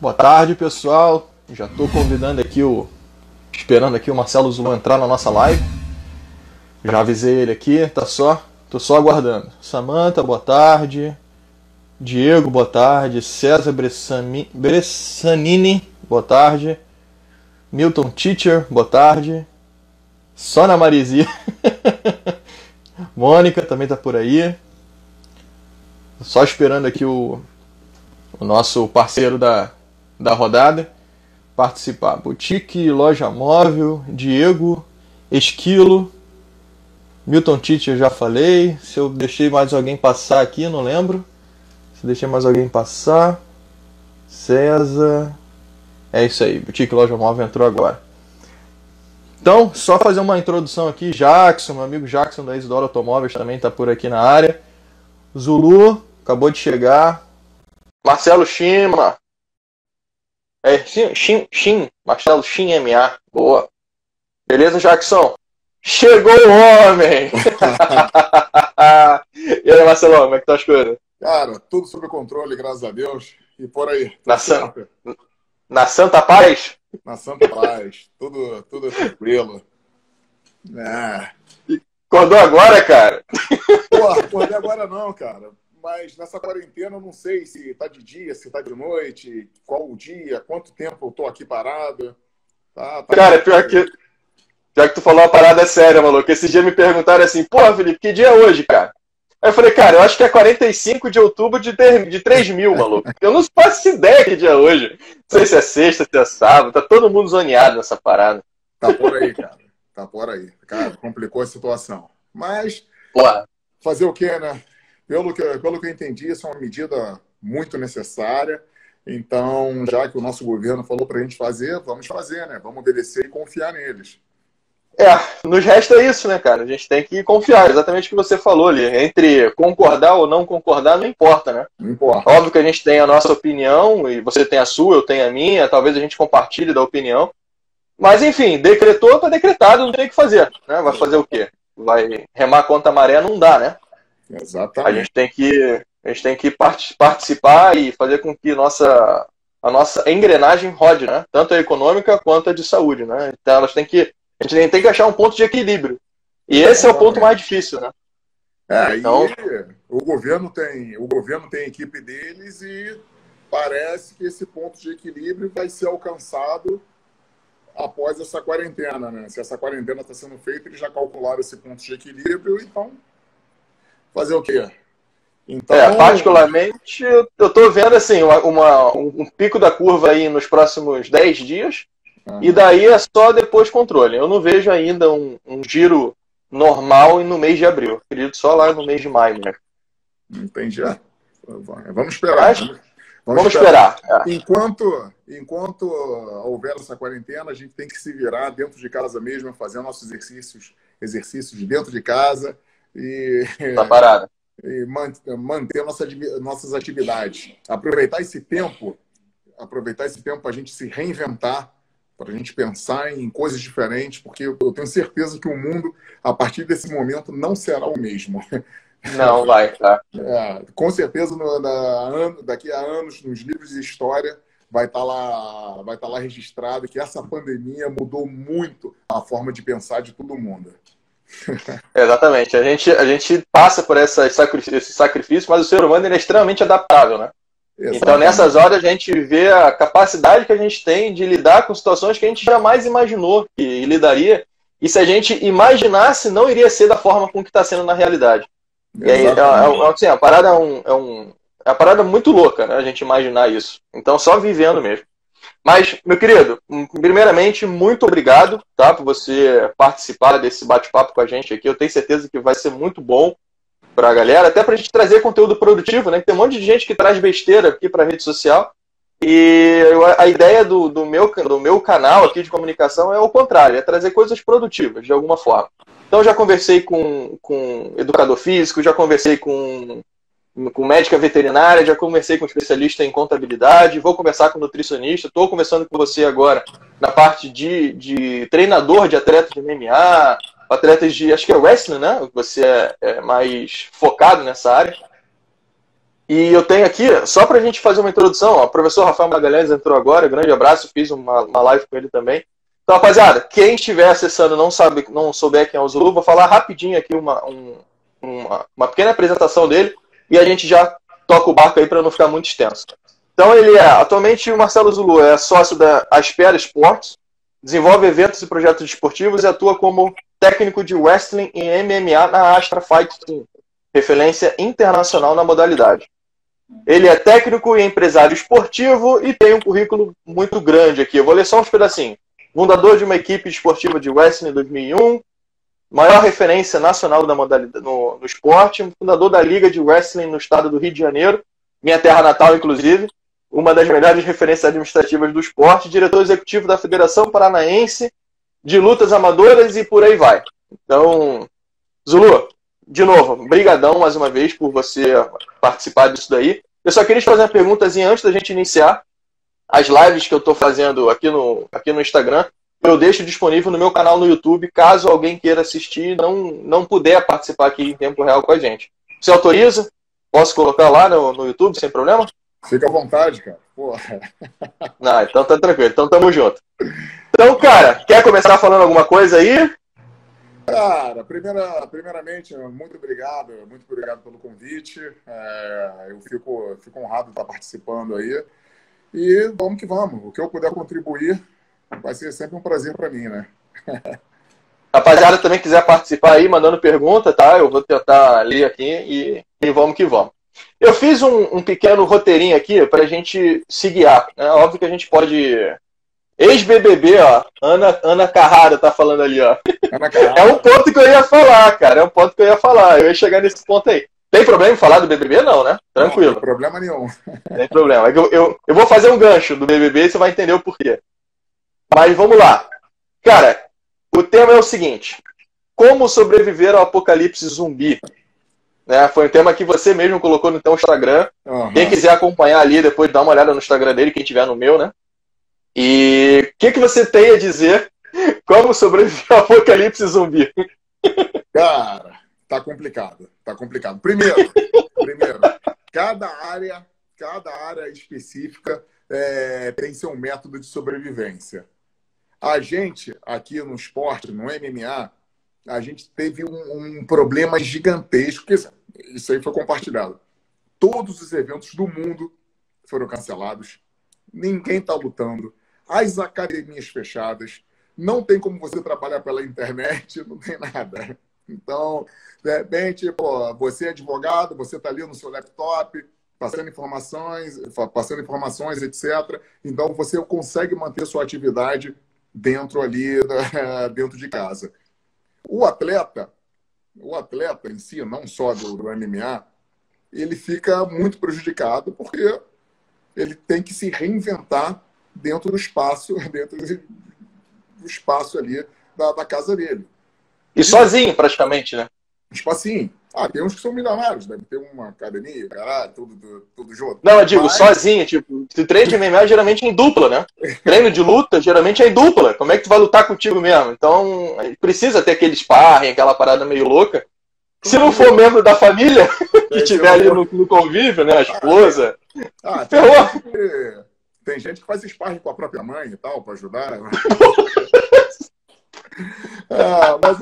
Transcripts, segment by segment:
Boa tarde, pessoal. Já estou convidando aqui o. Esperando aqui o Marcelo Zulu entrar na nossa live. Já avisei ele aqui, tá só. Tô só aguardando. Samanta, boa tarde. Diego, boa tarde. César Bressanini, boa tarde. Milton Teacher, boa tarde. Sona Marizia. Mônica também tá por aí. Só esperando aqui o, o nosso parceiro da, da rodada participar. Boutique, Loja Móvel, Diego, Esquilo, Milton Tite eu já falei. Se eu deixei mais alguém passar aqui, não lembro. Se deixei mais alguém passar. César. É isso aí, Boutique Loja Móvel entrou agora. Então, só fazer uma introdução aqui. Jackson, meu amigo Jackson da Isidoro Automóveis também está por aqui na área. Zulu, acabou de chegar. Marcelo Chima. É, Chim, Chim, Marcelo Chim MA. Boa. Beleza, Jackson? Chegou o homem! e aí, Marcelo, como é que tá as coisas? Cara, tudo sob controle, graças a Deus. E por aí. Na, san... Na Santa Paz? Na Santa Paz. tudo, tudo tranquilo. É. Acordou agora, cara? Porra, acordei agora não, cara mas nessa quarentena eu não sei se tá de dia, se tá de noite, qual o dia, quanto tempo eu tô aqui parado. Tá, tá Cara, pior que, pior que tu falou uma parada séria, maluco. Esse dia me perguntaram assim, porra, Felipe, que dia é hoje, cara? Aí eu falei, cara, eu acho que é 45 de outubro de, de 3 mil, maluco. Eu não faço ideia que dia é hoje. Não sei se é sexta, se é sábado. Tá todo mundo zoneado nessa parada. Tá por aí, cara. Tá por aí. Cara, complicou a situação. Mas, Porra. fazer o quê, né? Pelo que, pelo que eu entendi, isso é uma medida muito necessária. Então, já que o nosso governo falou para a gente fazer, vamos fazer, né? Vamos obedecer e confiar neles. É, nos resta isso, né, cara? A gente tem que confiar, exatamente o que você falou ali. Entre concordar ou não concordar, não importa, né? Não importa. Óbvio que a gente tem a nossa opinião, e você tem a sua, eu tenho a minha, talvez a gente compartilhe da opinião. Mas, enfim, decretou, tá decretado, não tem o que fazer. Né? Vai fazer o quê? Vai remar contra a maré? Não dá, né? Exatamente. A gente tem que, a gente tem que participar e fazer com que nossa, a nossa engrenagem rode, né? Tanto a econômica quanto a de saúde, né? Então elas têm que, a gente tem que achar um ponto de equilíbrio. E esse é o ponto mais difícil, né? É, então, o governo tem, o governo tem a equipe deles e parece que esse ponto de equilíbrio vai ser alcançado após essa quarentena, né? Se essa quarentena está sendo feita, eles já calcularam esse ponto de equilíbrio, então fazer o quê? Então... É, particularmente, eu estou vendo assim, uma, um pico da curva aí nos próximos 10 dias, uhum. e daí é só depois controle. Eu não vejo ainda um, um giro normal no mês de abril. Acredito só lá no mês de maio, né? Entendi. É. Vamos esperar. Mas, vamos, vamos, esperar. esperar. É. Enquanto, enquanto houver essa quarentena, a gente tem que se virar dentro de casa mesmo, fazer nossos exercícios, exercícios dentro de casa e, tá parada. e manter nossa, nossas atividades. Aproveitar esse tempo, aproveitar esse tempo para a gente se reinventar, para a gente pensar em coisas diferentes, porque eu tenho certeza que o mundo, a partir desse momento, não será o mesmo. Não vai, tá? É, com certeza, no, na, daqui a anos, nos livros de história, vai estar tá lá, vai estar tá lá registrado que essa pandemia mudou muito a forma de pensar de todo mundo. Exatamente. A gente, a gente passa por essa, esse sacrifício, mas o ser humano é extremamente adaptável, né? Exatamente. Então, nessas horas, a gente vê a capacidade que a gente tem de lidar com situações que a gente jamais imaginou que lidaria. E se a gente imaginasse, não iria ser da forma com que está sendo na realidade. E aí, é, é, assim, a parada é, um, é, um, é uma parada muito louca, né? A gente imaginar isso. Então, só vivendo mesmo. Mas, meu querido, primeiramente, muito obrigado tá, por você participar desse bate-papo com a gente aqui. Eu tenho certeza que vai ser muito bom para a galera, até para a gente trazer conteúdo produtivo, né? Tem um monte de gente que traz besteira aqui para a rede social. E a ideia do, do, meu, do meu canal aqui de comunicação é o contrário, é trazer coisas produtivas, de alguma forma. Então, já conversei com, com educador físico, já conversei com com médica veterinária, já conversei com especialista em contabilidade, vou conversar com nutricionista, estou conversando com você agora na parte de, de treinador de atletas de MMA, atletas de, acho que é wrestling, né? Você é, é mais focado nessa área. E eu tenho aqui, só para a gente fazer uma introdução, ó, o professor Rafael Magalhães entrou agora, grande abraço, fiz uma, uma live com ele também. Então, rapaziada, quem estiver acessando não sabe, não souber quem é o Zulu, vou falar rapidinho aqui uma, um, uma, uma pequena apresentação dele e a gente já toca o barco aí para não ficar muito extenso. Então ele é, atualmente o Marcelo Zulu é sócio da Aspera Sports, desenvolve eventos e projetos esportivos e atua como técnico de wrestling e MMA na Astra Fight Team, referência internacional na modalidade. Ele é técnico e empresário esportivo e tem um currículo muito grande aqui. Eu vou ler só uns pedacinhos. Fundador de uma equipe esportiva de wrestling em 2001, maior referência nacional da modalidade no, no esporte, fundador da Liga de Wrestling no estado do Rio de Janeiro, minha terra natal, inclusive, uma das melhores referências administrativas do esporte, diretor executivo da Federação Paranaense de Lutas Amadoras e por aí vai. Então, Zulu, de novo, brigadão mais uma vez por você participar disso daí. Eu só queria te fazer uma perguntazinha antes da gente iniciar. As lives que eu estou fazendo aqui no, aqui no Instagram, eu deixo disponível no meu canal no YouTube, caso alguém queira assistir e não, não puder participar aqui em tempo real com a gente. Você autoriza? Posso colocar lá no, no YouTube sem problema? Fica à vontade, cara. Não, então tá tranquilo. Então tamo junto. Então, cara, quer começar falando alguma coisa aí? Cara, primeira, primeiramente, muito obrigado, muito obrigado pelo convite. É, eu fico, fico honrado de estar participando aí. E vamos que vamos. O que eu puder contribuir vai ser sempre um prazer para mim, né? Rapaziada, também quiser participar aí, mandando pergunta, tá? Eu vou tentar ler aqui e, e vamos que vamos. Eu fiz um, um pequeno roteirinho aqui para a gente se guiar. É né? óbvio que a gente pode. Ex-BBB, ó. Ana, Ana Carrara tá falando ali, ó. É um ponto que eu ia falar, cara. É um ponto que eu ia falar. Eu ia chegar nesse ponto aí. Tem problema em falar do BBB? Não, né? Tranquilo. Não, tem problema nenhum. Tem problema. É eu, eu, eu vou fazer um gancho do BBB e você vai entender o porquê. Mas vamos lá. Cara, o tema é o seguinte: Como sobreviver ao apocalipse zumbi? Né? Foi um tema que você mesmo colocou no teu Instagram. Uhum. Quem quiser acompanhar ali, depois dá uma olhada no Instagram dele, quem tiver no meu, né? E o que, que você tem a dizer como sobreviver ao apocalipse zumbi? Cara, tá complicado. Tá complicado. Primeiro, primeiro, cada área, cada área específica é, tem seu método de sobrevivência. A gente, aqui no esporte, no MMA, a gente teve um, um problema gigantesco, que isso aí foi compartilhado. Todos os eventos do mundo foram cancelados, ninguém está lutando, as academias fechadas, não tem como você trabalhar pela internet, não tem nada. Então, de repente, pô, você é advogado, você está ali no seu laptop, passando informações, passando informações, etc. Então, você consegue manter sua atividade dentro ali, dentro de casa. O atleta, o atleta em si, não só do, do MMA, ele fica muito prejudicado porque ele tem que se reinventar dentro do espaço, dentro do espaço ali da, da casa dele. E, sozinho, praticamente, né? Tipo assim, ah, tem uns que são milionários, deve ter uma academia, caralho, tudo, tudo, tudo junto. Não, eu digo, Mas... sozinho, tipo, se treino de MMA geralmente é em dupla, né? treino de luta geralmente é em dupla. Como é que tu vai lutar contigo mesmo? Então, precisa ter aquele sparring, aquela parada meio louca. Se não for membro da família, que tiver ali no, no, convívio, né? A esposa. Ah, tem, gente que, tem gente que faz sparring com a própria mãe e tal, pra ajudar. ah, mas...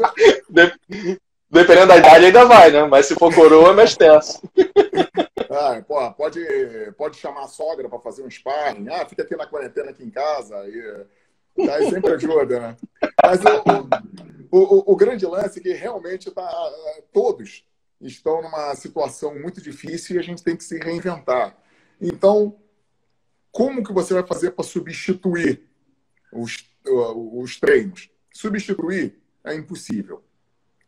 Dependendo da idade ainda vai, né? Mas se for coroa, é mais tenso. Ah, pô, pode, pode chamar a sogra para fazer um sparring. Ah, fica aqui na quarentena aqui em casa. E, aí sempre ajuda, né? Mas o, o, o, grande lance é que realmente tá, todos estão numa situação muito difícil e a gente tem que se reinventar. Então, como que você vai fazer para substituir os, os treinos? Substituir é impossível.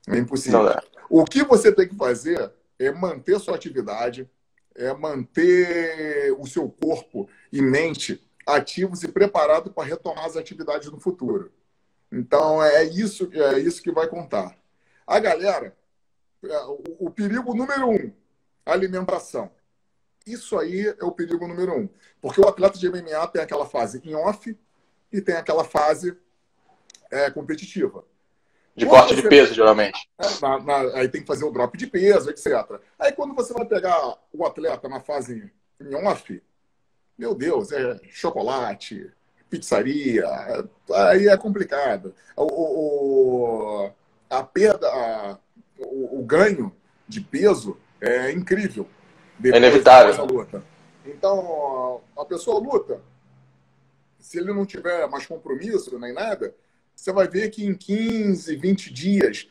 É impossível. O que você tem que fazer é manter sua atividade, é manter o seu corpo e mente ativos e preparados para retomar as atividades no futuro. Então é isso, é isso que vai contar. A galera, é, o, o perigo número um, alimentação. Isso aí é o perigo número um. Porque o atleta de MMA tem aquela fase em off e tem aquela fase é, competitiva. De quando corte de peso, geralmente. É, na, na, aí tem que fazer o drop de peso, etc. Aí quando você vai pegar o atleta na fase em off, meu Deus, é chocolate, pizzaria, aí é complicado. O, o a perda, a, o, o, ganho de peso é incrível. É inevitável. luta. Então, a pessoa luta. Se ele não tiver mais compromisso nem nada, você vai ver que em 15, 20 dias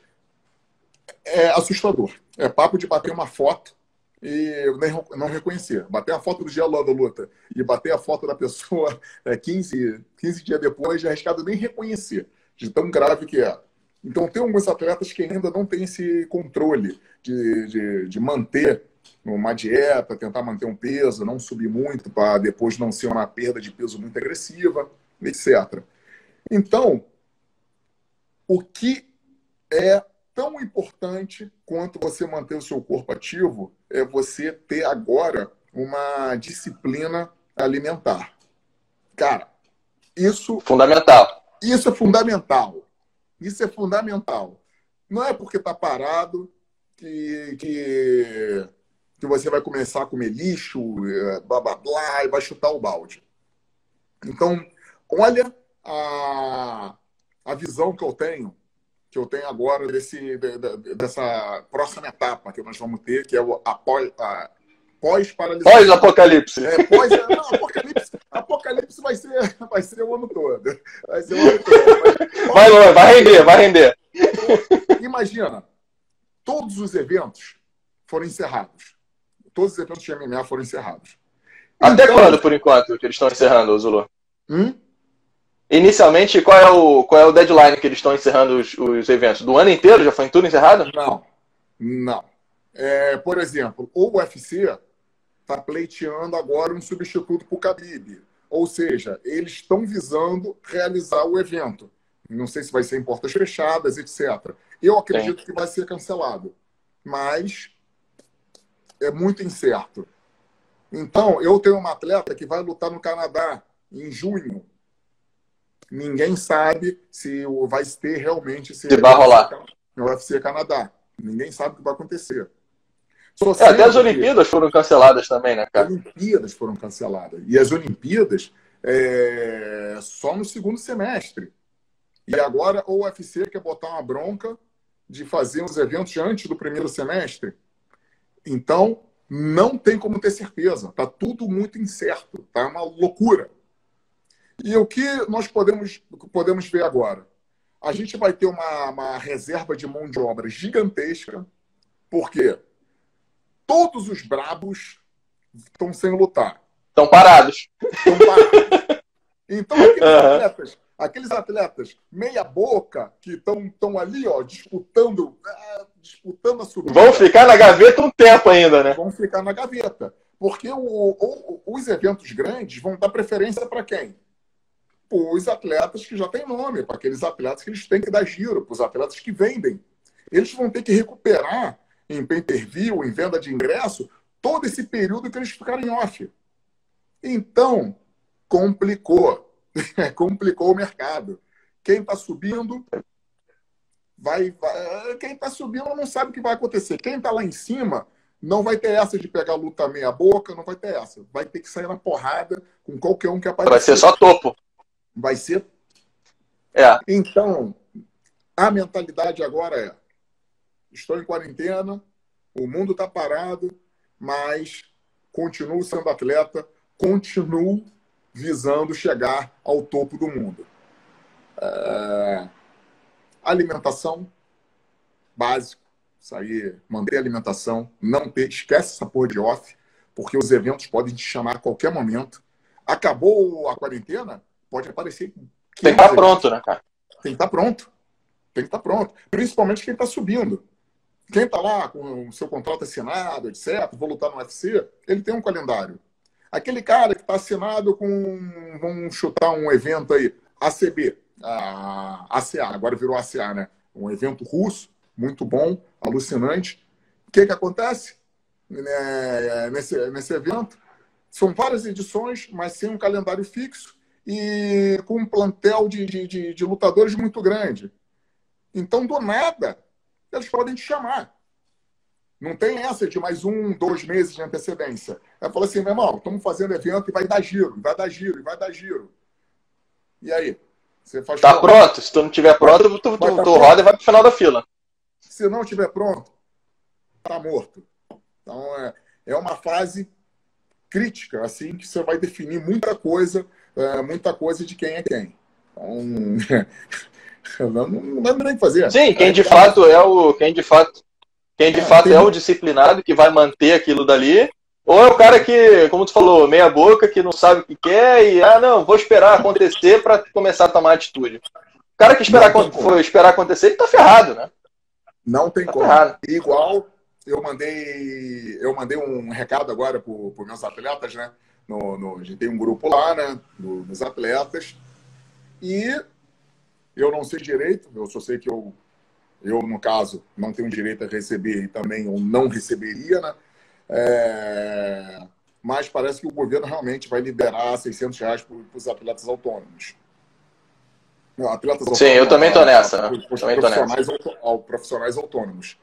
é assustador. É papo de bater uma foto e não reconhecer. Bater a foto do dia da luta e bater a foto da pessoa é, 15, 15 dias depois, é arriscado nem reconhecer, de tão grave que é. Então, tem alguns atletas que ainda não têm esse controle de, de, de manter uma dieta, tentar manter um peso, não subir muito para depois não ser uma perda de peso muito agressiva, etc. Então, o que é tão importante quanto você manter o seu corpo ativo é você ter agora uma disciplina alimentar. Cara, isso. Fundamental. Isso é fundamental. Isso é fundamental. Não é porque está parado que, que, que você vai começar a comer lixo, é, blá blá blá, e vai chutar o balde. Então, olha a, a visão que eu tenho, que eu tenho agora desse, dessa próxima etapa que nós vamos ter, que é o após, a, pós-paralisação. Pós-apocalipse. É, pós, não, apocalipse, apocalipse vai ser, vai ser o ano todo. Vai ser o ano todo. Vai, vai, vai render, vai render. Imagina, todos os eventos foram encerrados. Todos os eventos de MMA foram encerrados. Até então, quando, por enquanto, que eles estão encerrando, Zulu? Hum? Inicialmente, qual é o, qual é o deadline que eles estão encerrando os, os eventos? Do ano inteiro? Já foi tudo encerrado? Não. Não. É, por exemplo, o UFC está pleiteando agora um substituto para o Khabib. Ou seja, eles estão visando realizar o evento. Não sei se vai ser em portas fechadas, etc. Eu acredito Sim. que vai ser cancelado. Mas é muito incerto. Então, eu tenho uma atleta que vai lutar no Canadá em junho. Ninguém sabe se vai ter realmente esse se vai rolar no UFC Canadá. Ninguém sabe o que vai acontecer. É, até as Olimpíadas foram canceladas também, né, cara? As Olimpíadas foram canceladas. E as Olimpíadas é, só no segundo semestre. E agora o UFC quer botar uma bronca de fazer os eventos antes do primeiro semestre. Então, não tem como ter certeza. Está tudo muito incerto. Está uma loucura. E o que nós podemos, podemos ver agora? A gente vai ter uma, uma reserva de mão de obra gigantesca. Por quê? todos os brabos estão sem lutar. Estão parados. Estão parados. Então, aqueles uhum. atletas, aqueles atletas meia boca que estão ali, ó, disputando, é, disputando a subida. Vão ficar na gaveta um tempo ainda, né? Vão ficar na gaveta. Porque o, o, os eventos grandes vão dar preferência para quem? Para os atletas que já têm nome, para aqueles atletas que eles têm que dar giro, para os atletas que vendem. Eles vão ter que recuperar em pay-per-view, em venda de ingresso, todo esse período que eles ficaram em off. Então, complicou. complicou o mercado. Quem está subindo vai, vai quem está subindo não sabe o que vai acontecer. Quem está lá em cima não vai ter essa de pegar luta meia boca, não vai ter essa. Vai ter que sair na porrada com qualquer um que aparecer. Vai ser só topo. Vai ser. É. Então, a mentalidade agora é: estou em quarentena, o mundo está parado, mas continuo sendo atleta, continuo visando chegar ao topo do mundo. É... Alimentação, básico, sair, manter a alimentação, não ter, esquece essa porra de off, porque os eventos podem te chamar a qualquer momento. Acabou a quarentena, pode aparecer. Tem que estar tá pronto, né, cara? Tem que estar tá pronto. Tem que estar tá pronto. Principalmente quem está subindo. Quem está lá com o seu contrato assinado, etc., vou lutar no UFC, ele tem um calendário. Aquele cara que está assinado com, vamos chutar um evento aí, ACB, a ACA, agora virou ACA, né? Um evento russo, muito bom, alucinante. O que, que acontece né, nesse, nesse evento? São várias edições, mas sem um calendário fixo e com um plantel de, de, de, lutadores muito grande. Então, do nada, eles podem te chamar. Não tem essa de mais um, dois meses de antecedência. Ela fala assim, meu irmão, estamos fazendo evento e vai dar giro, vai dar giro, vai dar giro. E aí? Você faz tá pronto. Se tu não tiver pronto, tu, tu, tu, tu roda e vai pro final da fila. Se não tiver pronto, tá morto. Então, é, é uma fase crítica, assim, que você vai definir muita coisa, é, muita coisa de quem é quem. Então, não, não dá nem fazer. Sim, quem de fato é o. Quem de fato, quem de é, fato tem... é o disciplinado que vai manter aquilo dali. Ou é o cara que, como tu falou, meia boca, que não sabe o que quer e, ah, não, vou esperar acontecer para começar a tomar atitude. O cara que esperar, for esperar acontecer, ele tá ferrado, né? Não tem tá como. Ferrado. Igual eu mandei, eu mandei um recado agora para os meus atletas, né? No, no, a gente tem um grupo lá, né? Do, dos atletas. E eu não sei direito, eu só sei que eu, eu, no caso, não tenho direito a receber e também eu não receberia, né? É, mas parece que o governo realmente vai liberar 600 reais para os atletas autônomos. Atletas Sim, autônomos, eu também estou nessa. Né? Profissionais, nessa. profissionais autônomos.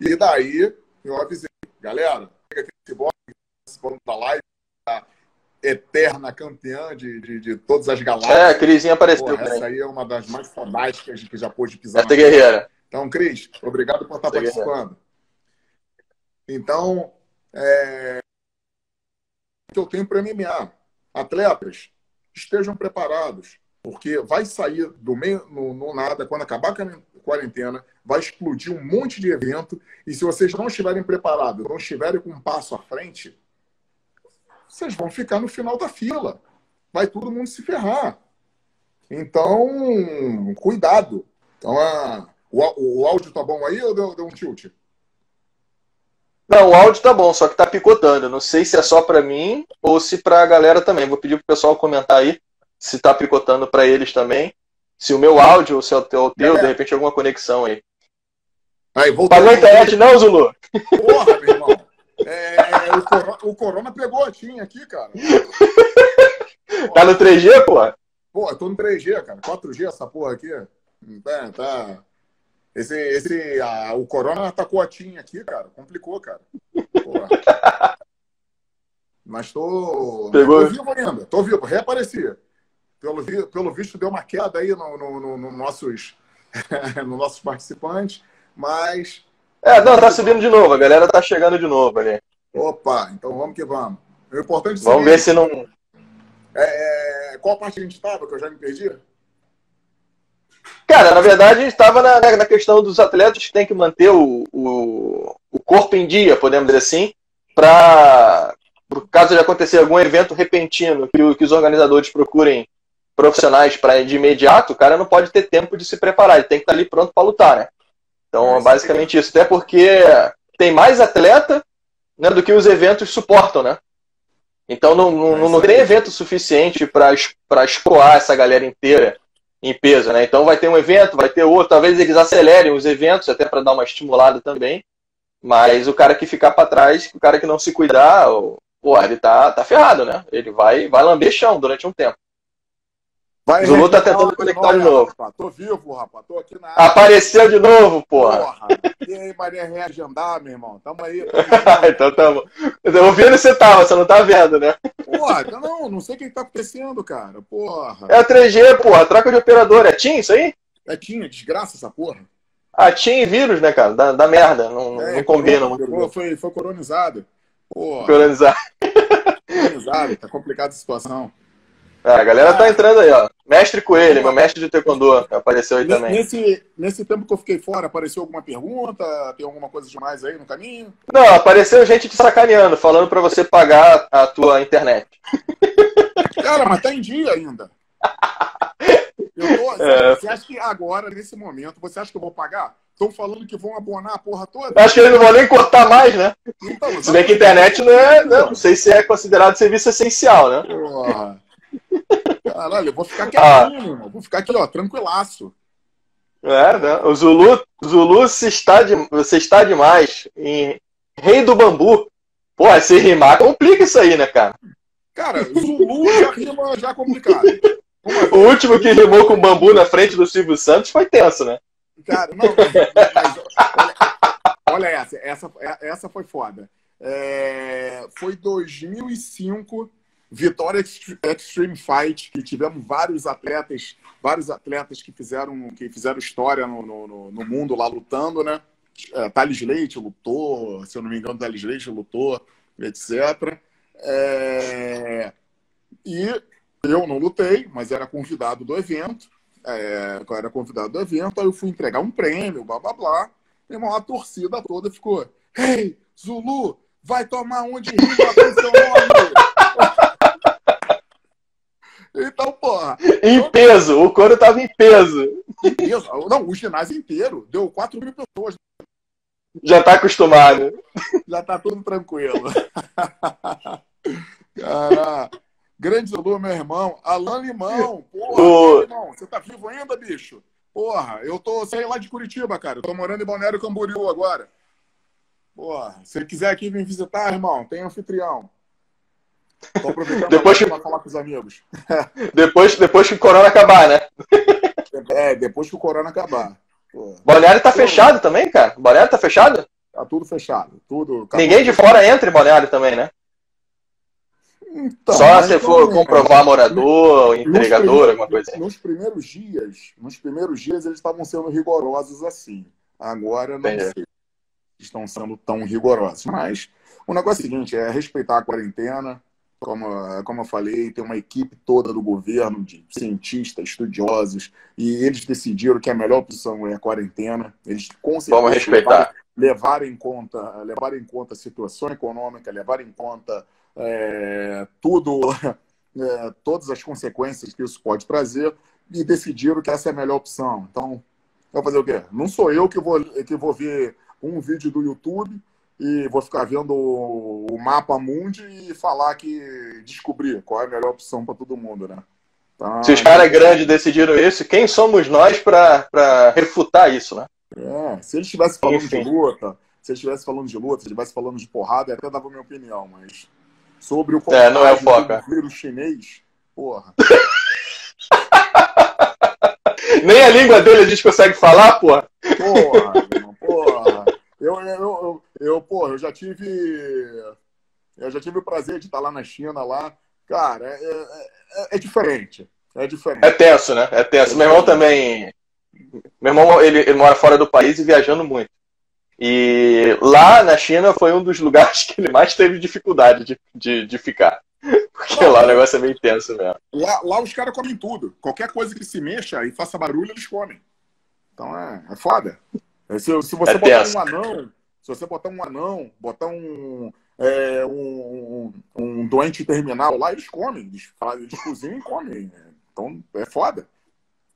E daí eu avisei, galera, pega esse bloco, participando da live, eterna campeã de, de, de, todas as galáxias. É, a Crisinha apareceu. Porra, essa aí é uma das mais fantásticas que já pôde pisar. Essa guerreira. Então, Cris, obrigado por estar essa participando. Guerreira. Então, é... que eu tenho para MMA. Atletas, estejam preparados, porque vai sair do meio no, no nada, quando acabar a quarentena, vai explodir um monte de evento, e se vocês não estiverem preparados, não estiverem com um passo à frente, vocês vão ficar no final da fila. Vai todo mundo se ferrar. Então, cuidado. Então, a, o, o áudio tá bom aí ou deu, deu um tilt? Não, o áudio tá bom, só que tá picotando. Não sei se é só para mim ou se para a galera também. Vou pedir pro pessoal comentar aí se tá picotando para eles também. Se o meu áudio ou se é o teu, teu de repente alguma conexão aí. Aí, Pagou a internet não, Zulu? Porra, meu irmão. É, é, o, corona, o, corona, pegou a TIM aqui, cara. tá no 3G, porra? Pô, eu tô no 3G, cara. 4G essa porra aqui. É, tá. Esse, esse, a, o Corona atacou a TIM aqui, cara. Complicou, cara. Porra. Mas tô. Pegou. Tô vivo ainda. Tô vivo. Reapareci. Pelo, pelo visto, deu uma queda aí no, no, no, no nossos, no nossos participantes. Mas. É, não, tá subindo de novo. A galera tá chegando de novo ali. Opa, então vamos que vamos. O importante é Vamos ver se não. É, é, qual parte a gente estava, que eu já me perdi? Cara, na verdade, a gente estava na, na, questão dos atletas que tem que manter o, o, o corpo em dia, podemos dizer assim, para caso de acontecer algum evento repentino que, que os organizadores procurem profissionais para de imediato, o cara não pode ter tempo de se preparar, ele tem que estar tá ali pronto para lutar, né? Então, é basicamente isso. Até porque tem mais atleta né, do que os eventos suportam, né? Então não, não, não tem evento suficiente para escoar essa galera inteira em peso, né? Então vai ter um evento, vai ter outro, talvez eles acelerem os eventos até para dar uma estimulada também. Mas o cara que ficar para trás, o cara que não se cuidar, pô, ele tá, tá ferrado, né? Ele vai, vai lamber chão durante um tempo. Vai Zulu tá tentando conectar de novo. Rapaz. Tô vivo, rapaz. Tô aqui na área. Apareceu de novo, porra. Porra. E aí, Maria reagendar, meu irmão? Tamo aí. então tamo. Ouvindo você tava, você não tá vendo, né? Porra, não, não sei o que tá acontecendo, cara. Porra. É a 3G, porra. Troca de operador. É TIM isso aí? É TIM, é desgraça essa porra. Ah, TIM e vírus, né, cara? Da, da merda. Não, é, não combina muito. Foi, foi coronizado. Porra. Coronizado. Coronizado, tá complicada a situação. Ah, a galera tá entrando aí, ó. Mestre Coelho, meu mestre de taekwondo, apareceu aí também. Nesse, nesse tempo que eu fiquei fora, apareceu alguma pergunta? Tem alguma coisa demais aí no caminho? Não, apareceu gente te sacaneando, falando para você pagar a tua internet. Cara, mas tá em dia ainda. Tô, é... Você acha que agora, nesse momento, você acha que eu vou pagar? Estão falando que vão abonar a porra toda. Acho que eles não vão nem cortar mais, né? Então, se bem que a internet não é. Não, não sei se é considerado serviço essencial, né? Porra. Caralho, eu vou ficar ah. quietinho, ah. Vou ficar aqui, ó, tranquilaço. É, né? O Zulu, Zulu se está de, você está demais em Rei do Bambu. Pô, se rimar complica isso aí, né, cara? Cara, Zulu já rima já complicado. O último que rimou com bambu na frente do Silvio Santos foi tenso, né? Cara, não, mas, mas olha, olha, essa, essa, essa foi foda. É, foi 2005, Vitória Extreme Fight, que tivemos vários atletas, vários atletas que fizeram, que fizeram história no, no, no mundo lá lutando, né? É, Thales Leite lutou, se eu não me engano, Thales Leite lutou, etc. É, e eu não lutei, mas era convidado do evento. É, eu era convidado do evento, aí eu fui entregar um prêmio, blá blá blá. E uma, torcida toda ficou: Ei, Zulu, vai tomar um de com seu nome. Então, porra. Em peso, o couro tava em peso. Em peso. Não, o ginásio inteiro. Deu 4 mil pessoas. Já tá acostumado. Já tá tudo tranquilo. Cara, grande Zulu, meu irmão. Alan Limão. Porra, o... irmão, você tá vivo ainda, bicho? Porra, eu tô saindo lá de Curitiba, cara. Eu tô morando em Balneário Camboriú agora. Porra, se você quiser aqui vir visitar, irmão, tem anfitrião. Depois que... falar com os amigos. depois, depois que o corona acabar, né? É, depois que o corona acabar. Pô. Balneário tá fechado também, cara? Balneário tá fechado? Tá tudo fechado. Tudo, Ninguém de fora entra em Balneário também, né? Então, Só se for também, comprovar morador, entregador, alguma coisa assim. Nos primeiros dias, nos primeiros dias eles estavam sendo rigorosos assim. Agora não Entendi. sei estão sendo tão rigorosos. Mas o negócio é o seguinte, é respeitar a quarentena, como, como eu falei, tem uma equipe toda do governo de cientistas, estudiosos, e eles decidiram que a melhor opção é a quarentena. Eles com Vamos respeitar. Levar, em conta, levar em conta a situação econômica, levar em conta é, tudo, é, todas as consequências que isso pode trazer, e decidiram que essa é a melhor opção. Então, vai fazer o quê? Não sou eu que vou, que vou ver um vídeo do YouTube e vou ficar vendo o mapa mundi e falar que descobrir qual é a melhor opção para todo mundo, né? Então, se os caras grandes decidiram isso, quem somos nós para refutar isso, né? É, se eles estivessem falando Enfim. de luta, se eles estivessem falando de luta, se eles estivessem falando de porrada, eu até dava minha opinião, mas sobre o é, não é o foco. É. vírus chinês, porra. Nem a língua dele a gente consegue falar, porra. Porra, porra. Eu, eu, eu, eu, pô, eu já tive. Eu já tive o prazer de estar lá na China, lá. Cara, é, é, é diferente. É diferente. É tenso, né? É tenso. É Meu irmão também. Meu irmão, ele, ele mora fora do país e viajando muito. E lá na China foi um dos lugares que ele mais teve dificuldade de, de, de ficar. Porque lá o negócio é meio tenso mesmo. Lá, lá os caras comem tudo. Qualquer coisa que se mexa e faça barulho, eles comem. Então é, é foda. É, se, se você é botar um anão, se você botar um anão, botar um, é, um, um, um, doente terminal lá, eles comem, eles, eles cozinham e comem. Né? Então é foda.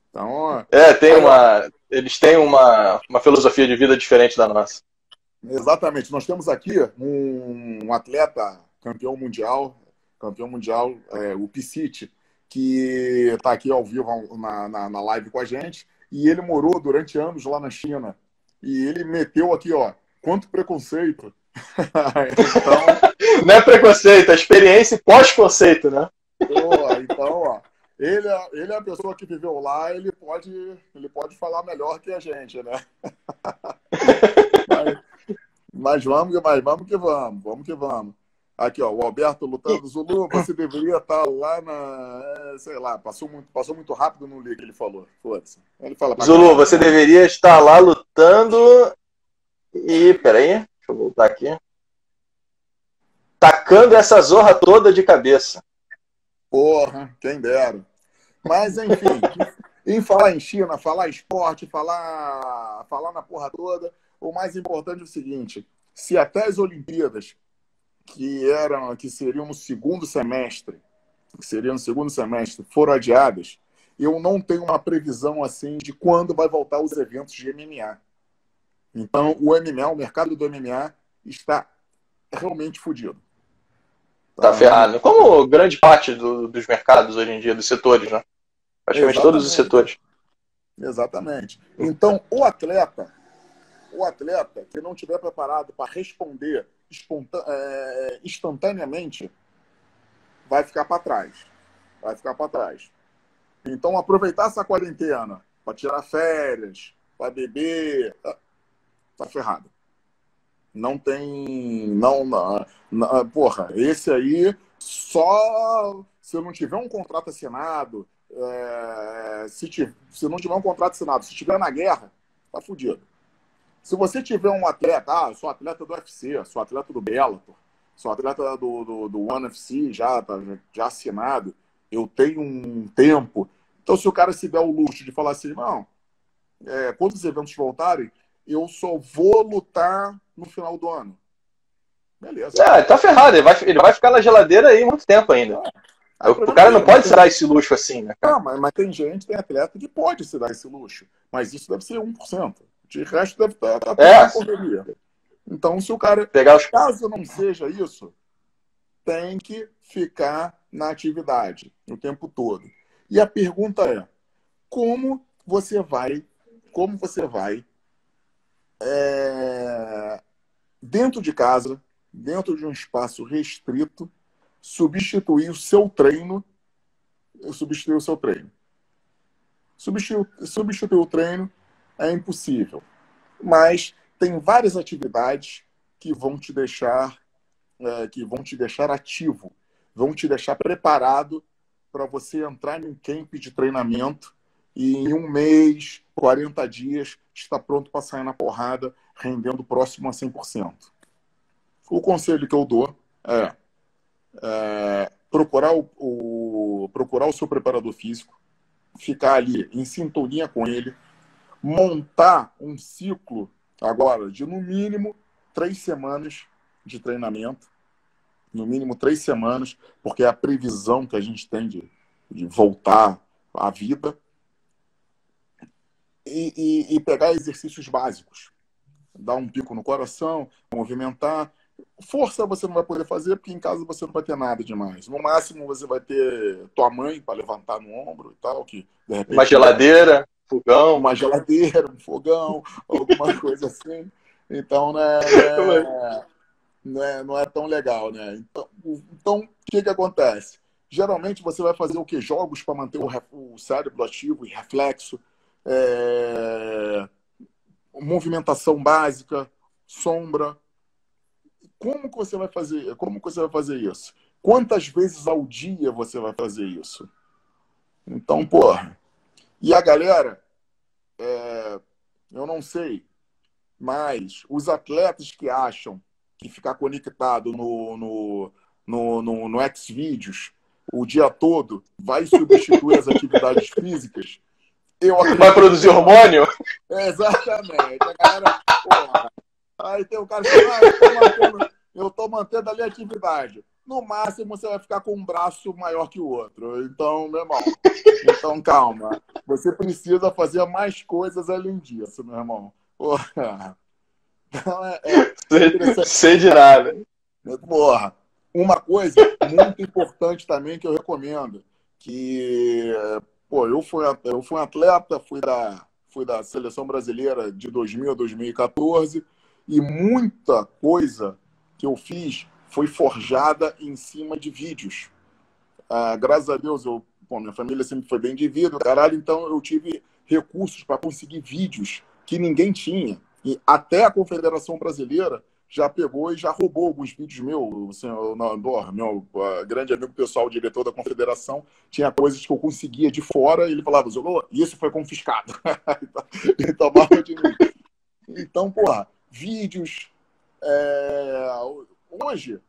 Então, é, tem uma. Eles têm uma, uma filosofia de vida diferente da nossa. Exatamente. Nós temos aqui um, um atleta campeão mundial, campeão mundial, é, o Piscite, que está aqui ao vivo na, na, na live com a gente. E ele morou durante anos lá na China. E ele meteu aqui, ó, quanto preconceito. então... Não é preconceito, é experiência pós-conceito, né? Pô, então, ó, ele é, ele é a pessoa que viveu lá, ele pode, ele pode falar melhor que a gente, né? mas, mas, vamos, mas vamos que vamos, vamos que vamos. Aqui, ó, o Alberto lutando. Zulu, você deveria estar lá na. É, sei lá, passou muito, passou muito rápido no li que ele falou. Foda-se. Ele fala. Zulu, você deveria estar lá lutando. E. Peraí, deixa eu voltar aqui. Tacando essa zorra toda de cabeça. Porra, quem dera. Mas, enfim, em falar em China, falar esporte, falar, falar na porra toda, o mais importante é o seguinte: se até as Olimpíadas que eram que seriam no segundo semestre, que seriam no segundo semestre, foram adiadas, eu não tenho uma previsão assim de quando vai voltar os eventos de MMA. Então, o MMA, o mercado do MMA está realmente fodido. Tá, tá ferrado. Como grande parte do, dos mercados hoje em dia, dos setores, né? Praticamente Exatamente. todos os setores. Exatamente. Então, o atleta, o atleta que não estiver preparado para responder é, instantaneamente, vai ficar para trás. Vai ficar para trás. Então, aproveitar essa quarentena para tirar férias, vai beber. Tá, tá ferrado. Não tem. Não, não, não, Porra, esse aí só se eu não tiver um contrato assinado. É, se, tiver, se não tiver um contrato assinado, se estiver na guerra, tá fudido. Se você tiver um atleta, ah, sou atleta do UFC, sou atleta do Bellator, sou atleta do, do, do One FC já, tá, já assinado, eu tenho um tempo. Então, se o cara se der o luxo de falar assim, não, é, quando os eventos voltarem, eu só vou lutar no final do ano. Beleza. É, tá ferrado, ele vai, ele vai ficar na geladeira aí muito tempo ainda. É. O, cara não pode se dar esse luxo assim, né? Não, mas, mas tem gente, tem atleta que pode se dar esse luxo. Mas isso deve ser 1%. De resto deve estar, tá, tá é. correria. Então, se o cara. Pegar os... Caso não seja isso, tem que ficar na atividade o tempo todo. E a pergunta é: como você vai, como você vai é, dentro de casa, dentro de um espaço restrito, substituir o seu treino, substituir o seu treino. Substituir, substituir o treino é impossível. Mas tem várias atividades que vão te deixar é, que vão te deixar ativo, vão te deixar preparado para você entrar em um camp de treinamento e em um mês, 40 dias, está pronto para sair na porrada, rendendo próximo a 100%. O conselho que eu dou é, é procurar, o, o, procurar o seu preparador físico, ficar ali em sintonia com ele, montar um ciclo agora de no mínimo três semanas de treinamento, no mínimo três semanas, porque é a previsão que a gente tem de, de voltar à vida, e, e, e pegar exercícios básicos. Dar um pico no coração, movimentar. Força você não vai poder fazer, porque em casa você não vai ter nada demais. No máximo você vai ter tua mãe para levantar no ombro e tal, que de repente. Uma geladeira fogão. Uma geladeira, um fogão, alguma coisa assim. Então, né, é, não, é, não é tão legal, né? Então, então o que, que acontece? Geralmente você vai fazer o que? Jogos para manter o, o, cérebro ativo e reflexo, é, movimentação básica, sombra. Como que você vai fazer? Como que você vai fazer isso? Quantas vezes ao dia você vai fazer isso? Então, porra, e a galera, é, eu não sei, mas os atletas que acham que ficar conectado no, no, no, no, no Xvideos o dia todo vai substituir as atividades físicas. Eu acredito... Vai produzir hormônio? É, exatamente. A galera, porra. Aí tem o cara que fala, ah, eu tô mantendo, eu tô mantendo ali a atividade no máximo você vai ficar com um braço maior que o outro. Então, meu irmão, então calma. Você precisa fazer mais coisas além disso, meu irmão. Porra. Então, é, é Sei de nada. Porra. Uma coisa muito importante também que eu recomendo, que pô, eu fui, eu fui um atleta, fui da, fui da seleção brasileira de 2000 a 2014 e muita coisa que eu fiz foi forjada em cima de vídeos. Ah, graças a Deus, eu, bom, minha família sempre foi bem de vida, caralho, então eu tive recursos para conseguir vídeos que ninguém tinha. E até a Confederação Brasileira já pegou e já roubou alguns vídeos meus. Assim, meu grande amigo pessoal, diretor da Confederação, tinha coisas que eu conseguia de fora e ele falava, isso foi confiscado. e de mim. Então, porra, vídeos, é, Hoje,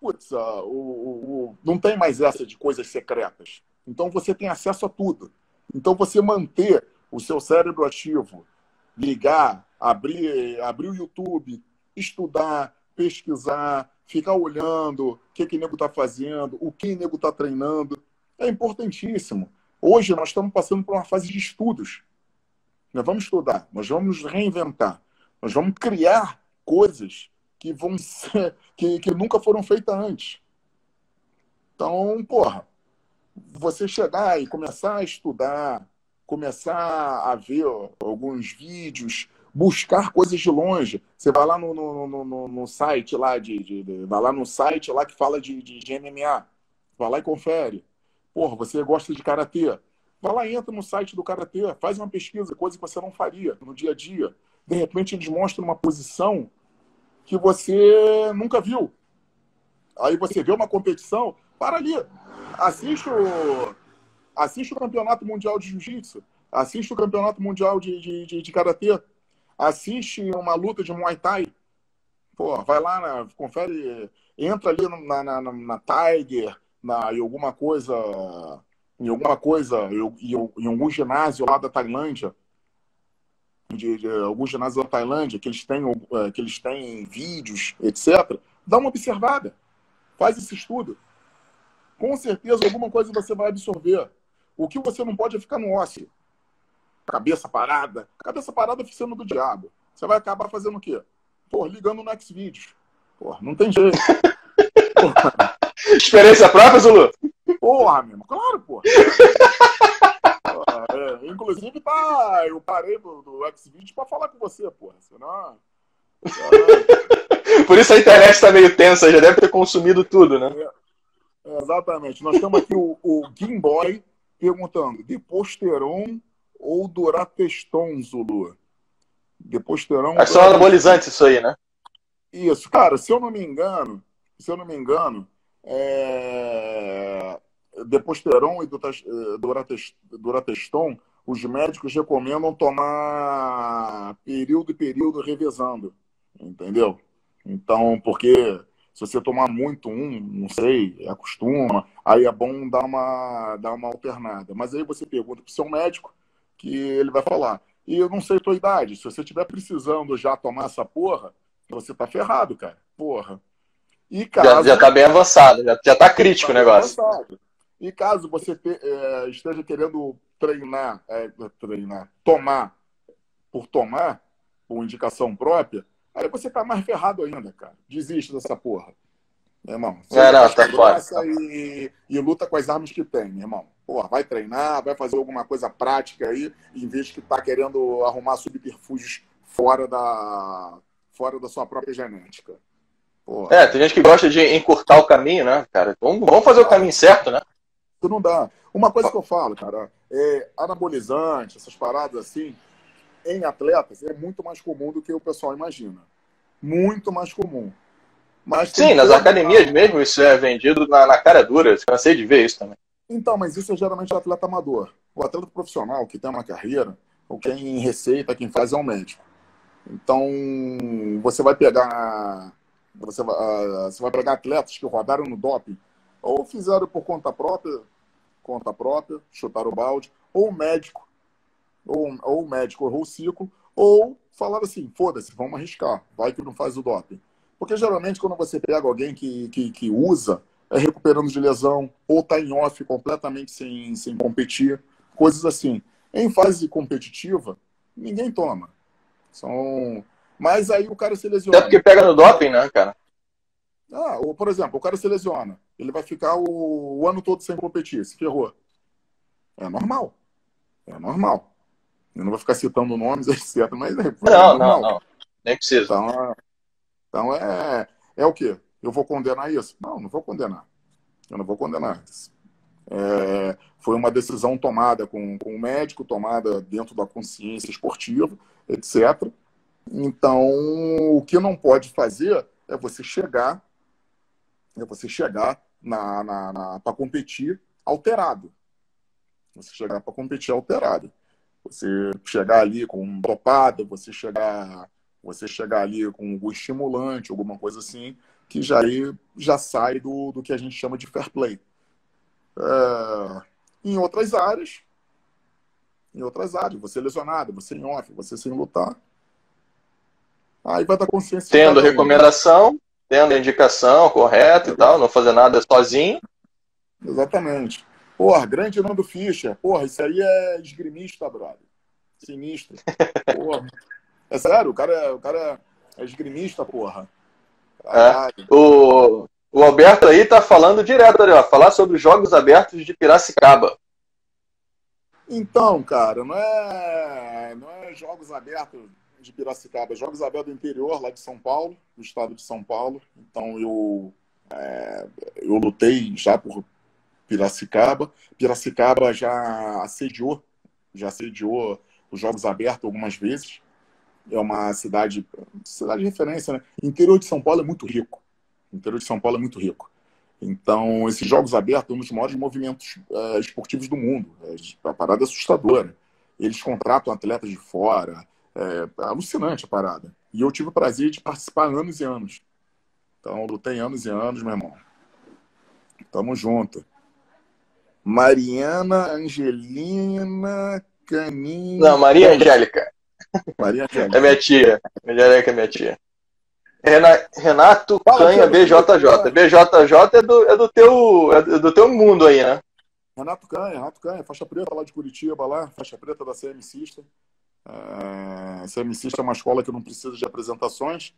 putz, o, o, não tem mais essa de coisas secretas. Então você tem acesso a tudo. Então você manter o seu cérebro ativo, ligar, abrir, abrir o YouTube, estudar, pesquisar, ficar olhando o que, que o nego está fazendo, o que o nego está treinando, é importantíssimo. Hoje nós estamos passando por uma fase de estudos. Nós vamos estudar, nós vamos nos reinventar, nós vamos criar coisas que vão ser, que, que nunca foram feitas antes. Então, porra, você chegar e começar a estudar, começar a ver alguns vídeos, buscar coisas de longe. Você vai lá no, no, no, no site lá de, de, de, vai lá no site lá que fala de, de, de MMA, vai lá e confere. Porra, você gosta de karatê, Vai lá, entra no site do Karatê, faz uma pesquisa, coisa que você não faria no dia a dia. De repente eles mostram uma posição que você nunca viu. Aí você vê uma competição, para ali. Assiste o, assiste o Campeonato Mundial de Jiu-Jitsu. Assiste o Campeonato Mundial de, de, de, de Karatê. Assiste uma luta de Muay Thai. Pô, vai lá, confere, entra ali na, na, na, na Tiger, na, em alguma coisa, em alguma coisa, em, em algum ginásio lá da Tailândia, de, de algum ginásio da Tailândia, que eles têm, é, que eles têm vídeos, etc. Dá uma observada. Faz esse estudo. Com certeza alguma coisa você vai absorver. O que você não pode é ficar no ócio. Cabeça parada. Cabeça parada oficina do diabo. Você vai acabar fazendo o quê? Pô, ligando no Xvideos. Pô, não tem jeito. Experiência própria, Zulu? Porra, meu irmão. Claro, pô. É, inclusive, tá, eu parei do, do Xvideos pra falar com você, porra. Senão... Por isso a internet tá meio tensa, já deve ter consumido tudo, né? É, exatamente. Nós temos aqui o, o Boy perguntando: Deposteron ou Durateston, Zulu? Deposteron. É só anabolizante isso aí, né? Isso, cara, se eu não me engano, se eu não me engano, é... Deposteron e Durateston, os médicos recomendam tomar período e período revezando, entendeu? Então, porque se você tomar muito um, não sei, acostuma, aí é bom dar uma, dar uma alternada. Mas aí você pergunta para o seu médico, que ele vai falar. E eu não sei a tua idade, se você estiver precisando já tomar essa porra, você tá ferrado, cara. Porra. E caso, já, já tá bem avançado, já, já tá crítico tá o negócio. Avançado. E caso você te, é, esteja querendo treinar, é, treinar, tomar por tomar, por indicação própria, Aí você tá mais ferrado ainda, cara. Desiste dessa porra. Meu irmão. É, não, tá fora. E, e, luta com as armas que tem, meu irmão. Porra, vai treinar, vai fazer alguma coisa prática aí, em vez de tá querendo arrumar subterfúgios fora da, fora da sua própria genética. Porra. É, tem gente que gosta de encurtar o caminho, né, cara? Vamos, vamos fazer o caminho certo, né? Isso não dá. Uma coisa que eu falo, cara, é anabolizante, essas paradas assim, em atletas é muito mais comum do que o pessoal imagina. Muito mais comum. Mas Sim, nas academias mesmo isso é vendido na, na cara dura. Cansei de ver isso também. Então, mas isso é geralmente o atleta amador. O atleta profissional que tem uma carreira, ou quem receita, quem faz é um médico. Então, você vai pegar. Você vai, ah, você vai pegar atletas que rodaram no doping, ou fizeram por conta própria, conta própria, chutaram o balde, ou médico ou, ou o médico errou o ciclo, ou falaram assim, foda-se, vamos arriscar, vai que não faz o doping. Porque geralmente quando você pega alguém que, que, que usa, é recuperando de lesão, ou está em off completamente sem, sem competir, coisas assim. Em fase competitiva, ninguém toma. São... Mas aí o cara se lesiona. Até porque pega no doping, né, cara? Ah, ou, por exemplo, o cara se lesiona. Ele vai ficar o, o ano todo sem competir, se ferrou. É normal. É normal. Eu não vou ficar citando nomes, etc. Mas é, não, não, não. Nem precisa. Então, então é, é o quê? Eu vou condenar isso? Não, não vou condenar. Eu não vou condenar. É, foi uma decisão tomada com, com o médico, tomada dentro da consciência esportiva, etc. Então, o que não pode fazer é você chegar, é você chegar na, na, na para competir alterado. Você chegar para competir alterado. Você chegar ali com um dopado, você chegar, você chegar ali com algum estimulante, alguma coisa assim, que já, já sai do, do que a gente chama de fair play. É, em outras áreas, em outras áreas, você lesionado, você em off, você sem lutar, aí vai dar consciência. Tendo recomendação, tendo indicação correta e tal, não fazer nada sozinho. Exatamente. Porra, grande Nando Fischer. Porra, isso aí é esgrimista, brother. Sinistro. Porra. É sério, o cara, é, o cara é esgrimista, porra. É. O, o Alberto aí tá falando direto ali, ó. Falar sobre os Jogos Abertos de Piracicaba. Então, cara, não é, não é Jogos Abertos de Piracicaba, é Jogos Abertos do interior, lá de São Paulo, do estado de São Paulo. Então eu, é, eu lutei já por Piracicaba. Piracicaba já assediou, já assediou os Jogos Abertos algumas vezes. É uma cidade, cidade de referência, né? O interior de São Paulo é muito rico. O interior de São Paulo é muito rico. Então, esses Jogos Abertos são um dos maiores movimentos uh, esportivos do mundo. É uma parada assustadora. Eles contratam atletas de fora. É, é alucinante a parada. E eu tive o prazer de participar anos e anos. Então, lutei anos e anos, meu irmão. Tamo junto. Mariana Angelina Caninha. Não, Maria Angélica. Maria Angélica. É minha tia. Angélica é minha tia. Renato Canha, BJJ. BJJ é do, é, do teu, é do teu mundo aí, né? Renato Canha, Renato Canha, faixa preta lá de Curitiba, lá, faixa preta da CM Cista. É, CM Cista é uma escola que não precisa de apresentações.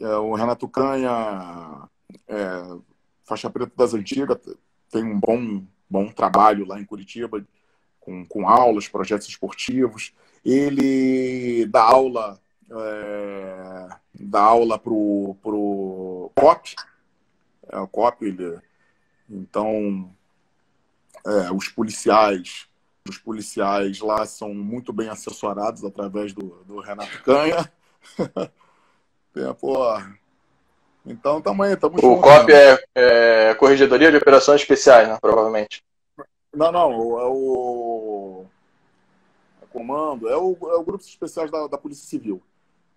É, o Renato Canha, é, faixa preta das antigas, tem um bom, bom trabalho lá em Curitiba, com, com aulas, projetos esportivos. Ele dá aula é, dar aula pro, pro COP. É, o COP, ele, então, é, os policiais os policiais lá são muito bem assessorados através do, do Renato Canha. é, pô, então, tamo aí, tamo O junto, COP né? é, é, Corregedoria de Operações Especiais, né, provavelmente. Não, não, é o, é comando, é o, é o Grupo Especiais da, da Polícia Civil.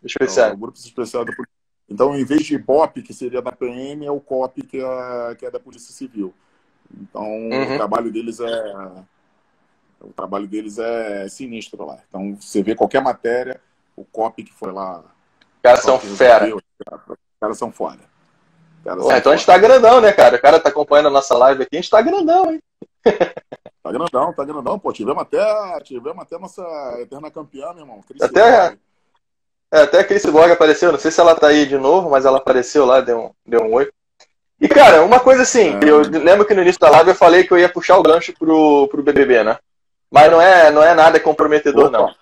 Especial. É, o grupo especial da polícia. Então, em vez de BOP, que seria da PM, é o COP, que é, que é da Polícia Civil. Então, uhum. o trabalho deles é o trabalho deles é sinistro lá. Então, você vê qualquer matéria, o COP que foi lá. Os caras são fera. Os caras são foda. Cara Pô, então a gente tá grandão, né, cara? O cara tá acompanhando a nossa live aqui, a gente tá grandão, hein? tá grandão, tá grandão. Pô, tivemos até, tivemos até nossa eterna campeã, meu irmão. Cris até, é, até a Chris Borg apareceu, não sei se ela tá aí de novo, mas ela apareceu lá, deu um, deu um oi. E, cara, uma coisa assim, é. eu lembro que no início da live eu falei que eu ia puxar o gancho pro, pro BBB, né? Mas não é, não é nada comprometedor, Opa. não.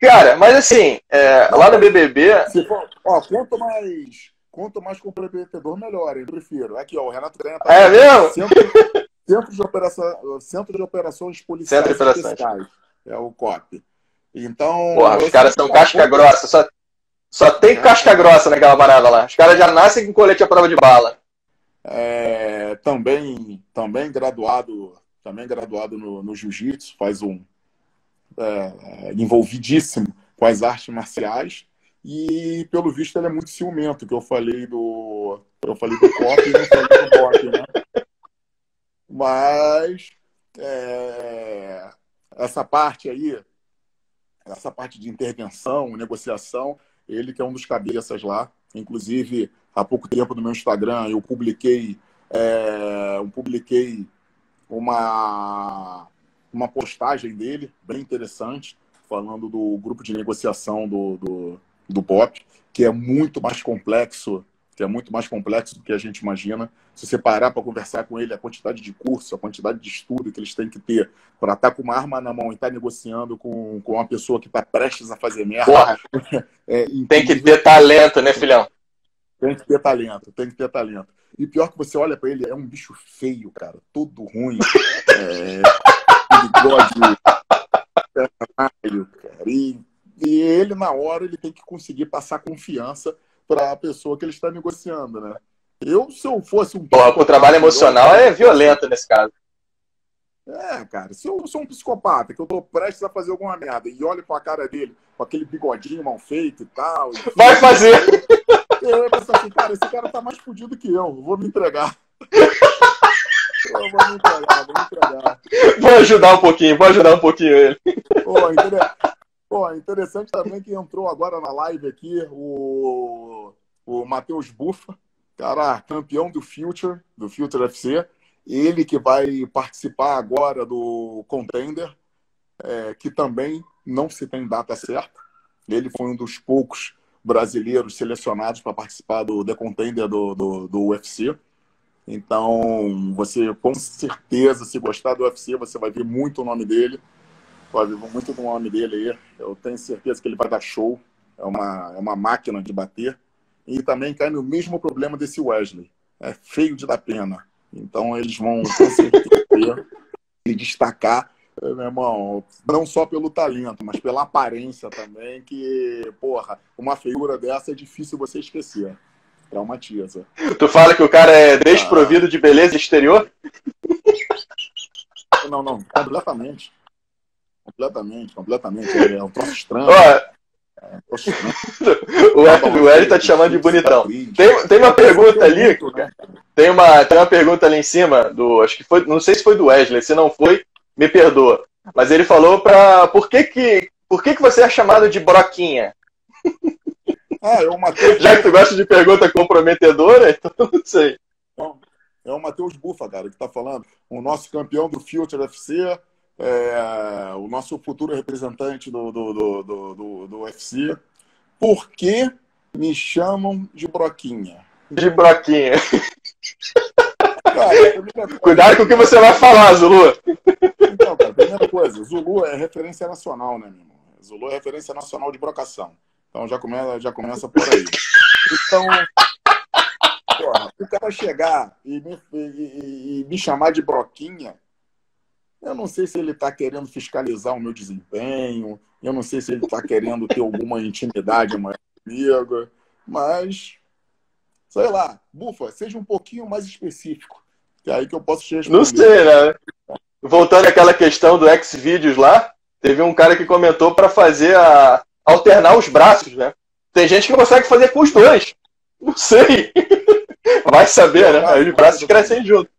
Cara, mas assim, é, lá no BBB... For, ó, quanto mais, quanto mais comprometedor, melhor, eu prefiro. Aqui, ó, o Renato ganha... Tá é mesmo? Centro, centro, de operação, centro de Operações Policiais Centro de Operações. É o COP. Então. Porra, os caras são casca grossa. Só, só tem casca grossa naquela parada lá. Os caras já nascem com colete à prova de bala. É, também, também graduado, também graduado no, no jiu-jitsu, faz um é, envolvidíssimo com as artes marciais e pelo visto ele é muito ciumento, que eu falei do eu falei do pop e não falei do pop, né? Mas é, essa parte aí essa parte de intervenção, negociação, ele que é um dos cabeças lá. Inclusive, há pouco tempo no meu Instagram eu publiquei, é, eu publiquei uma, uma postagem dele, bem interessante, falando do grupo de negociação do, do, do POP, que é muito mais complexo que é muito mais complexo do que a gente imagina. Se você parar para conversar com ele, a quantidade de curso, a quantidade de estudo que eles têm que ter para estar tá com uma arma na mão e estar tá negociando com, com uma pessoa que está prestes a fazer merda. É, tem que ter talento, né, filhão? Tem que ter talento, tem que ter talento. E pior que você olha para ele, é um bicho feio, cara, todo ruim. é, bigode, cara. E, e ele, na hora, ele tem que conseguir passar confiança para a pessoa que ele está negociando, né? Eu, se eu fosse um. Pô, o trabalho emocional é violento nesse caso. É, cara, se eu sou um psicopata, que eu tô prestes a fazer alguma merda e olho pra cara dele com aquele bigodinho mal feito e tal. E Vai fazer! Eu ia pensar assim, cara, esse cara tá mais fudido que eu, vou me entregar. Vou me entregar, vou me entregar. Vou ajudar um pouquinho, vou ajudar um pouquinho ele. Pô, Pô, interessante também que entrou agora na live aqui o, o Matheus Bufa, cara, campeão do Future, do Future FC. Ele que vai participar agora do Contender, é, que também não se tem data certa. Ele foi um dos poucos brasileiros selecionados para participar do The Contender do, do, do UFC. Então, você com certeza, se gostar do UFC, você vai ver muito o nome dele Pode, muito do nome dele aí. Eu tenho certeza que ele vai dar show. É uma, é uma máquina de bater. E também cai no mesmo problema desse Wesley. É feio de dar pena. Então eles vão, com certeza, ver e destacar, meu irmão, não só pelo talento, mas pela aparência também, que, porra, uma feiura dessa é difícil você esquecer. Traumatiza. Tu fala que o cara é desprovido ah. de beleza exterior? Não, não, completamente. Completamente, completamente. É um troço estranho. é um troço estranho. o, o tá te chamando de bonitão. Tem, tem uma pergunta ali. Né? Tem uma, tem uma pergunta ali em cima do. Acho que foi. Não sei se foi do Wesley. Se não foi, me perdoa. Mas ele falou pra. Por que que, por que, que você é chamado de broquinha? Ah, é o Mateus. Já que tu gosta de pergunta comprometedora, então não sei. É o Matheus Bufa, cara, que está falando. O nosso campeão do Future FC, é, o nosso futuro representante do, do, do, do, do UFC. Por que me chamam de Broquinha? De Broquinha. Cara, Cuidado com o que você vai falar, Zulu. Então, cara, primeira coisa, Zulu é referência nacional, né, meu irmão? Zulu é referência nacional de brocação. Então já começa, já começa por aí. Então, porra, o cara chegar e me, e, e me chamar de broquinha, eu não sei se ele está querendo fiscalizar o meu desempenho, eu não sei se ele está querendo ter alguma intimidade maior comigo, mas, sei lá, bufa, seja um pouquinho mais específico, que é aí que eu posso te responder. Não sei, né? Voltando àquela questão do X-Videos lá, teve um cara que comentou para fazer a alternar os braços, né? Tem gente que consegue fazer com os dois. Não sei. Vai saber, né? Aí os braços crescem junto.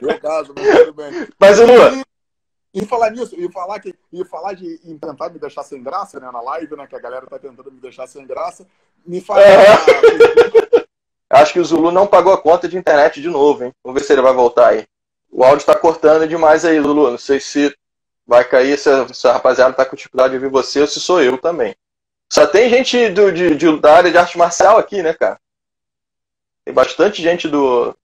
Meu caso, mas tudo bem. Mas, Lua. E, e falar nisso, e falar, que, e falar de e tentar me deixar sem graça, né? Na live, né? Que a galera tá tentando me deixar sem graça. Me fala. É. Acho que o Zulu não pagou a conta de internet de novo, hein? Vamos ver se ele vai voltar aí. O áudio tá cortando demais aí, Zulu. Não sei se vai cair, se a, se a rapaziada tá com dificuldade de ouvir você ou se sou eu também. Só tem gente do, de, de, da área de arte marcial aqui, né, cara? Tem bastante gente do,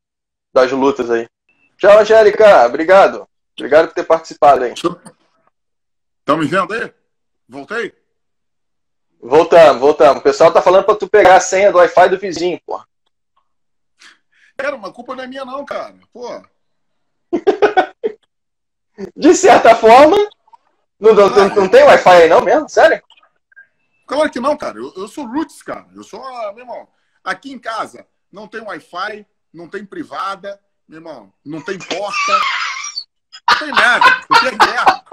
das lutas aí. Tchau, Angélica. Obrigado. Obrigado por ter participado aí. Estão me vendo aí? Voltei? Voltamos, voltamos. O pessoal tá falando pra tu pegar a senha do Wi-Fi do vizinho, pô. Cara, uma culpa não é minha não, cara. Pô. De certa forma, não, não, ah, não tem Wi-Fi aí não mesmo? Sério? Claro que não, cara. Eu, eu sou roots, cara. Eu sou, ah, meu irmão, aqui em casa não tem Wi-Fi, não tem privada, meu irmão, não tem porta, não tem nada. Porque é guerra.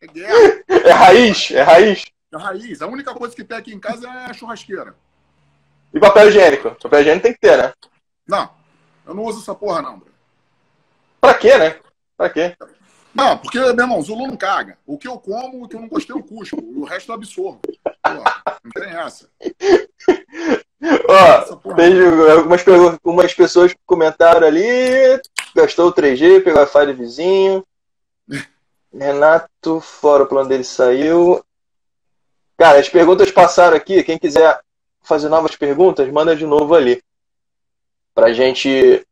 É guerra. É raiz, é raiz. É raiz. A única coisa que tem aqui em casa é a churrasqueira. E papel higiênico? Papel higiênico tem que ter, né? Não, eu não uso essa porra, não, bro. Pra quê, né? Pra quê? Não, porque, meu irmão, Zulu não caga. O que eu como, o que eu não gostei, eu cuspo. O resto eu absorvo. Não tem essa. Ó, tem algumas, algumas pessoas comentaram ali. Gastou o 3G, pegou a Wi-Fi vizinho. Renato, fora o plano dele saiu. Cara, as perguntas passaram aqui. Quem quiser fazer novas perguntas, manda de novo ali. Pra gente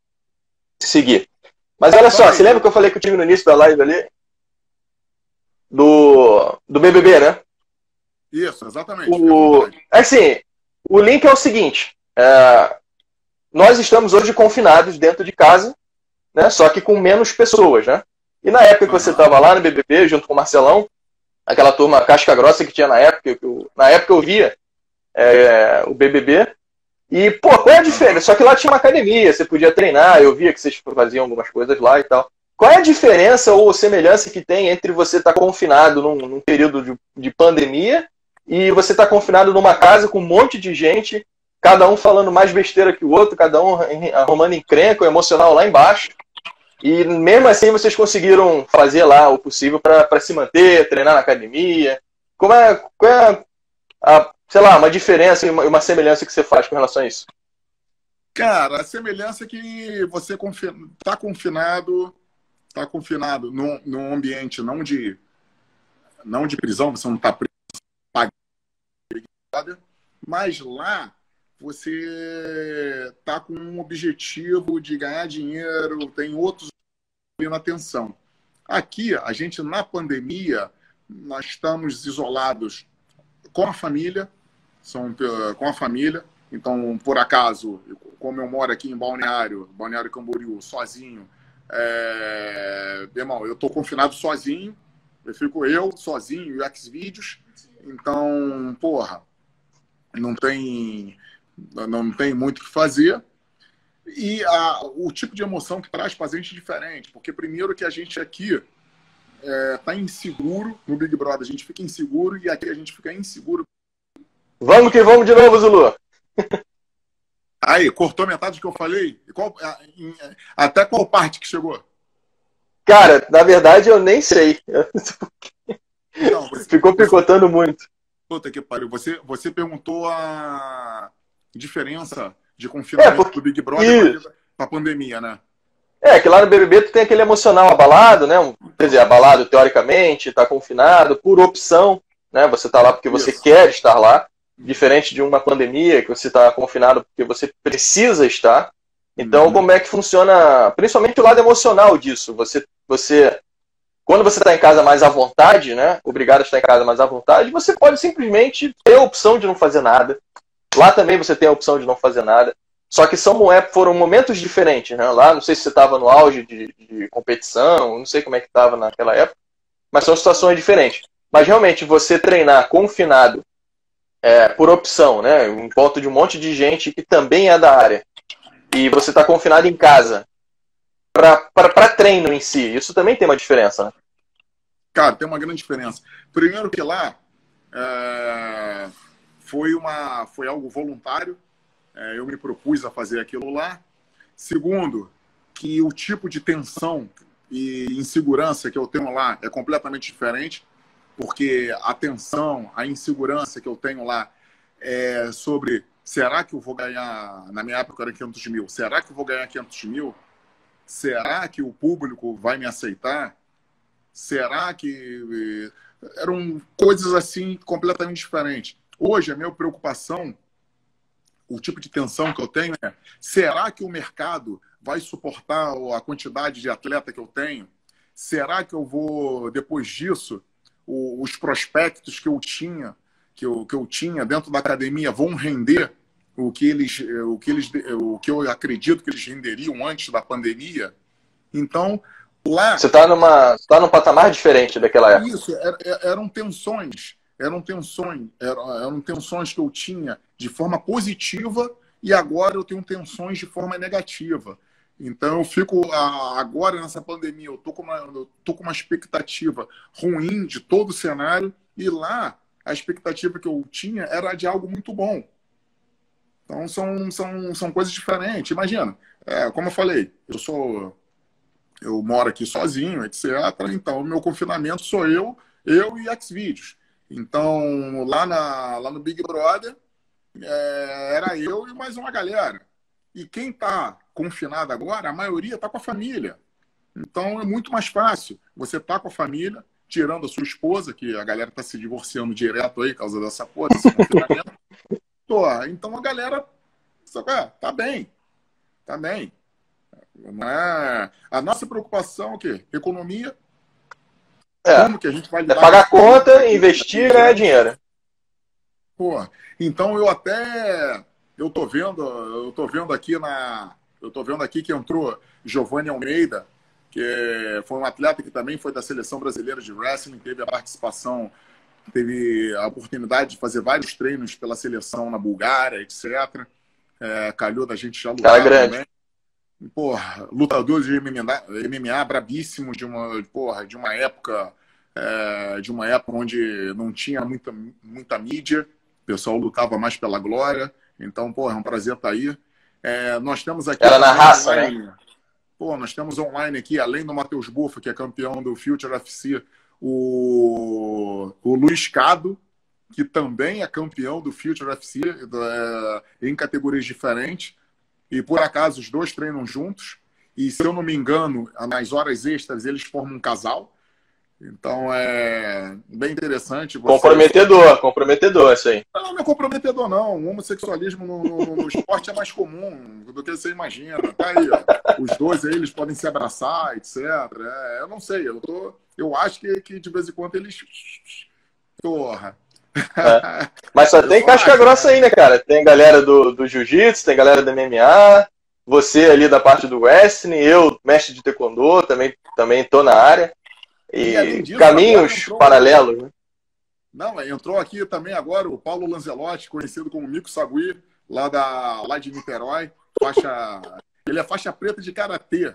seguir. Mas olha só, você lembra que eu falei contigo no início da live ali? Do, do BBB, né? Isso, exatamente. O, assim, o link é o seguinte: é, nós estamos hoje confinados dentro de casa, né? Só que com menos pessoas, né? E na época que você estava lá no BBB, junto com o Marcelão, aquela turma casca grossa que tinha na época, que eu, na época eu via é, o BBB, e, pô, qual é a diferença? Só que lá tinha uma academia, você podia treinar, eu via que vocês faziam algumas coisas lá e tal. Qual é a diferença ou semelhança que tem entre você estar tá confinado num, num, período de, de pandemia e você estar tá confinado numa casa com um monte de gente, cada um falando mais besteira que o outro, cada um arrumando encrenca, o emocional lá embaixo. E mesmo assim vocês conseguiram fazer lá o possível para se manter, treinar na academia. Como é, qual é a, sei lá, uma diferença e uma, semelhança que você faz com relação a isso? Cara, a semelhança é que você está confinado, está confinado num, num ambiente não de não de prisão, você não está preso, mas lá você está com um objetivo de ganhar dinheiro, tem outros na atenção. Aqui, a gente na pandemia, nós estamos isolados com a família, são com a família. Então, por acaso, como eu moro aqui em Balneário, Balneário Camboriú, sozinho, É... Irmão, eu tô confinado sozinho, eu fico eu, sozinho, e o Xvideos. Então, porra, não tem, não tem muito o que fazer. E a, o tipo de emoção que traz para a gente é diferente, porque primeiro que a gente aqui é, tá inseguro no Big Brother, a gente fica inseguro e aqui a gente fica inseguro. Vamos que vamos de novo, Zulu. Aí, cortou metade do que eu falei? Qual, até qual parte que chegou? Cara, na verdade eu nem sei. Não, você, Ficou picotando você, muito. Puta que pariu. Você, você perguntou a diferença de confinamento é, porque... do Big Brother para a pandemia, né? É, que lá no BBB tu tem aquele emocional abalado, né? Quer dizer, abalado teoricamente, tá confinado, por opção, né? Você tá lá porque você Isso. quer estar lá, diferente de uma pandemia que você está confinado porque você precisa estar. Então, uhum. como é que funciona, principalmente o lado emocional disso? Você, você quando você está em casa mais à vontade, né? Obrigado a estar em casa mais à vontade, você pode simplesmente ter a opção de não fazer nada. Lá também você tem a opção de não fazer nada. Só que são, é, foram momentos diferentes, né? Lá, não sei se você estava no auge de, de, competição, não sei como é que estava naquela época, mas são situações diferentes. Mas realmente, você treinar confinado é, por opção, né? Em volta de um monte de gente que também é da área, e você está confinado em casa, para treino em si, isso também tem uma diferença, né? Cara, tem uma grande diferença. Primeiro que lá é, foi, uma, foi algo voluntário, é, eu me propus a fazer aquilo lá. Segundo, que o tipo de tensão e insegurança que eu tenho lá é completamente diferente, porque a tensão, a insegurança que eu tenho lá é sobre será que eu vou ganhar, na minha época era 500 mil, será que eu vou ganhar 500 mil? Será que o público vai me aceitar? Será que. Eram coisas assim completamente diferentes. Hoje, a minha preocupação o tipo de tensão que eu tenho é: será que o mercado vai suportar a quantidade de atleta que eu tenho? Será que eu vou, depois disso, o, os prospectos que eu tinha, que eu, que eu tinha dentro da academia, vão render o que eles, o que eles, o que eu acredito que eles renderiam antes da pandemia? Então, lá. Você está numa, tá num patamar diferente daquela época. Isso, eram tensões eram tensões, eram, eram tensões que eu tinha de forma positiva e agora eu tenho tensões de forma negativa. Então eu fico agora nessa pandemia, eu tô com uma, eu tô com uma expectativa ruim de todo o cenário e lá a expectativa que eu tinha era de algo muito bom. Então são, são, são coisas diferentes. Imagina, é, como eu falei, eu sou eu moro aqui sozinho, etc. Então o meu confinamento sou eu, eu e Xvideos. Então, lá, na, lá no Big Brother, é, era eu e mais uma galera. E quem está confinado agora, a maioria está com a família. Então, é muito mais fácil. Você tá com a família, tirando a sua esposa, que a galera está se divorciando direto aí, por causa dessa porra, desse confinamento. Então, a galera sabe, tá bem. Tá bem. Não é... A nossa preocupação é o quê? Economia, é. Como que a gente vai lidar? É pagar conta, investir e ganhar dinheiro. Pô, então eu até eu tô vendo, eu tô vendo aqui na, eu tô vendo aqui que entrou Giovanni Almeida, que foi um atleta que também foi da seleção brasileira de wrestling, teve a participação, teve a oportunidade de fazer vários treinos pela seleção na Bulgária, etc. É, calhou da gente já lutar grande. também. Porra, lutador de MMA, MMA brabíssimo de uma, porra, de uma época é, de uma época onde não tinha muita, muita mídia, o pessoal lutava mais pela glória. Então, porra, é um prazer estar aí. É, nós temos aqui. Era na raça, online, né? Pô, nós temos online aqui, além do Matheus Bufa, que é campeão do Future FC, o, o Luiz Cado, que também é campeão do Future FC é, em categorias diferentes. E por acaso os dois treinam juntos. E se eu não me engano, nas horas extras eles formam um casal. Então é bem interessante. Você... Comprometedor, comprometedor isso aí. Não, não é comprometedor, não. O homossexualismo no, no, no esporte é mais comum do que você imagina. Tá aí, ó. Os dois aí, eles podem se abraçar, etc. É, eu não sei, eu, tô, eu acho que, que de vez em quando eles. Porra. É. Mas só tem casca grossa aí, né, cara? Tem galera do, do jiu-jitsu, tem galera do MMA, você ali da parte do wrestling, eu, mestre de taekwondo, também, também tô na área. E, e disso, caminhos paralelos, né? Não, entrou aqui também agora o Paulo Lanzelotti, conhecido como Mico Sagui, lá, da, lá de Niterói. Faixa, ele é faixa preta de karatê.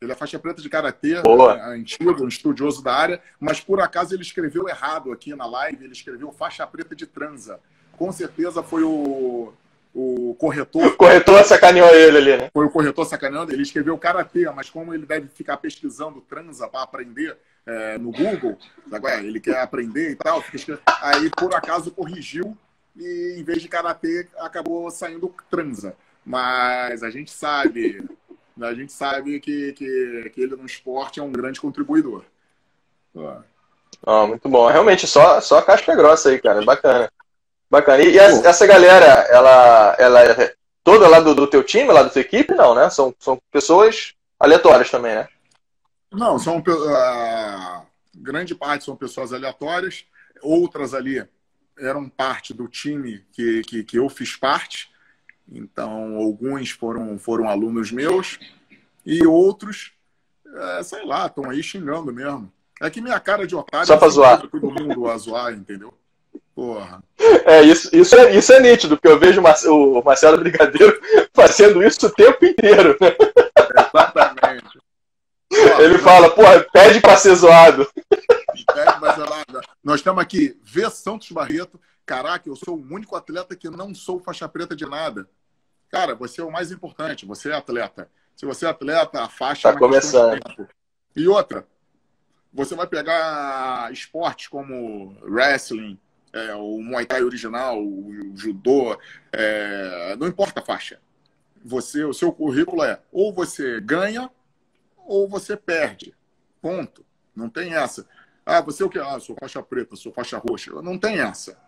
Ele é faixa preta de karatê, é, antigo, um estudioso da área, mas por acaso ele escreveu errado aqui na live, ele escreveu faixa preta de transa. Com certeza foi o, o corretor. O corretor sacaneou ele ali, né? Foi o corretor sacaneando, ele escreveu karatê, mas como ele deve ficar pesquisando transa para aprender é, no Google, ele quer aprender e tal, aí por acaso corrigiu e em vez de karatê acabou saindo transa. Mas a gente sabe, a gente sabe que, que, que ele no esporte é um grande contribuidor. Oh, muito bom. Realmente, só, só casca grossa aí, cara. Bacana. Bacana. E, e essa galera, ela, ela é toda lá do, do teu time, lá da tua equipe? Não, né? São, são pessoas aleatórias também, né? Não, são uh, grande parte são pessoas aleatórias. Outras ali eram parte do time que, que, que eu fiz parte. Então, alguns foram, foram alunos meus e outros, é, sei lá, estão aí xingando mesmo. É que minha cara de otário Só pra zoar. todo mundo a zoar, entendeu? Porra. É, isso, isso, é, isso é nítido, porque eu vejo o Marcelo Brigadeiro fazendo isso o tempo inteiro. Né? Exatamente. Ele fala, porra, pede pra ser zoado. Pede pra ser zoado. Nós estamos aqui, Vê Santos Barreto, Caraca, eu sou o único atleta que não sou faixa preta de nada. Cara, você é o mais importante, você é atleta. Se você é atleta, a faixa tá é começando. E outra, você vai pegar esportes como wrestling, é, o Muay Thai original, o, judô, é, não importa a faixa. Você, o seu currículo é ou você ganha ou você perde. Ponto. Não tem essa. Ah, você é o que? Ah, sou faixa preta, sou faixa roxa. Não tem essa.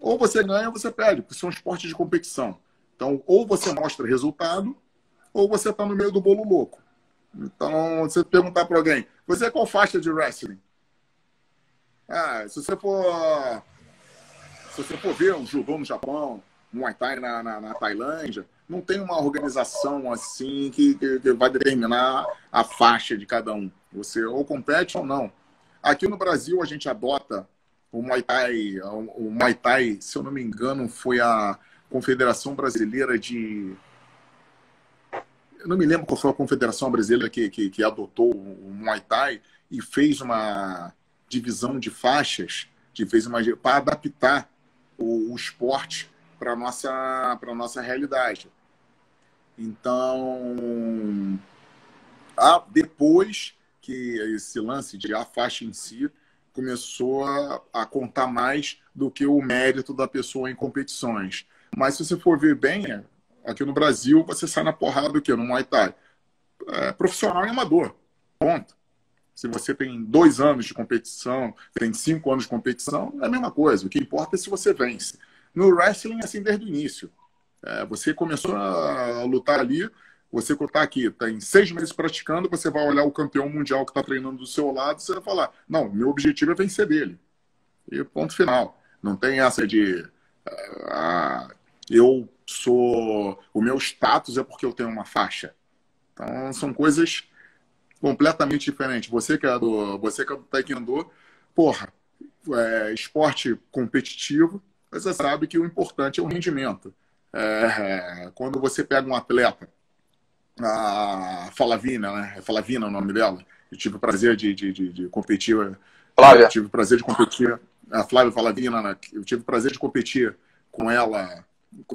Ou você ganha ou você perde, porque são esportes de competição. Então, ou você mostra resultado, ou você está no meio do bolo louco. Então, você perguntar para alguém, você é qual faixa de wrestling? Ah, se você for. Se você for ver um judô no Japão, um Muay Thai na, na, na, Tailândia, não tem uma organização assim que, que, que vai determinar a faixa de cada um. Você ou compete ou não. Aqui no Brasil, a gente adota o Muay Thai, o Muay Thai, se eu não me engano, foi a Confederação Brasileira de. Eu não me lembro qual foi a confederação brasileira que, que, que adotou o Muay Thai e fez uma divisão de faixas, que fez uma para adaptar o, o esporte para nossa para nossa realidade. Então, a, depois que esse lance de a faixa em si começou a, a, contar mais do que o mérito da pessoa em competições. Mas se você for ver bem, aqui no Brasil você sai na porrada do que? No Muay Thai. É, profissional e amador. Ponto. Se você tem dois anos de competição, tem cinco anos de competição, é a mesma coisa. O que importa é se você vence. No wrestling, assim, desde o início. É, você começou a lutar ali, você está aqui, tem seis meses praticando, você vai olhar o campeão mundial que está treinando do seu lado, você vai falar: não, meu objetivo é vencer dele. E ponto final. Não tem essa de. Uh, eu sou. O meu status é porque eu tenho uma faixa. Então, são coisas completamente diferentes. Você que é do, você que é do Taekwondo, porra, é, esporte competitivo, você sabe que o importante é o rendimento. É, quando você pega um atleta a Falavina, né? É Falavina o nome dela. Eu tive o prazer de, de, de, de competir. Flávia. Eu tive o prazer de competir. A Flávia Falavina, né? eu tive o prazer de competir com ela,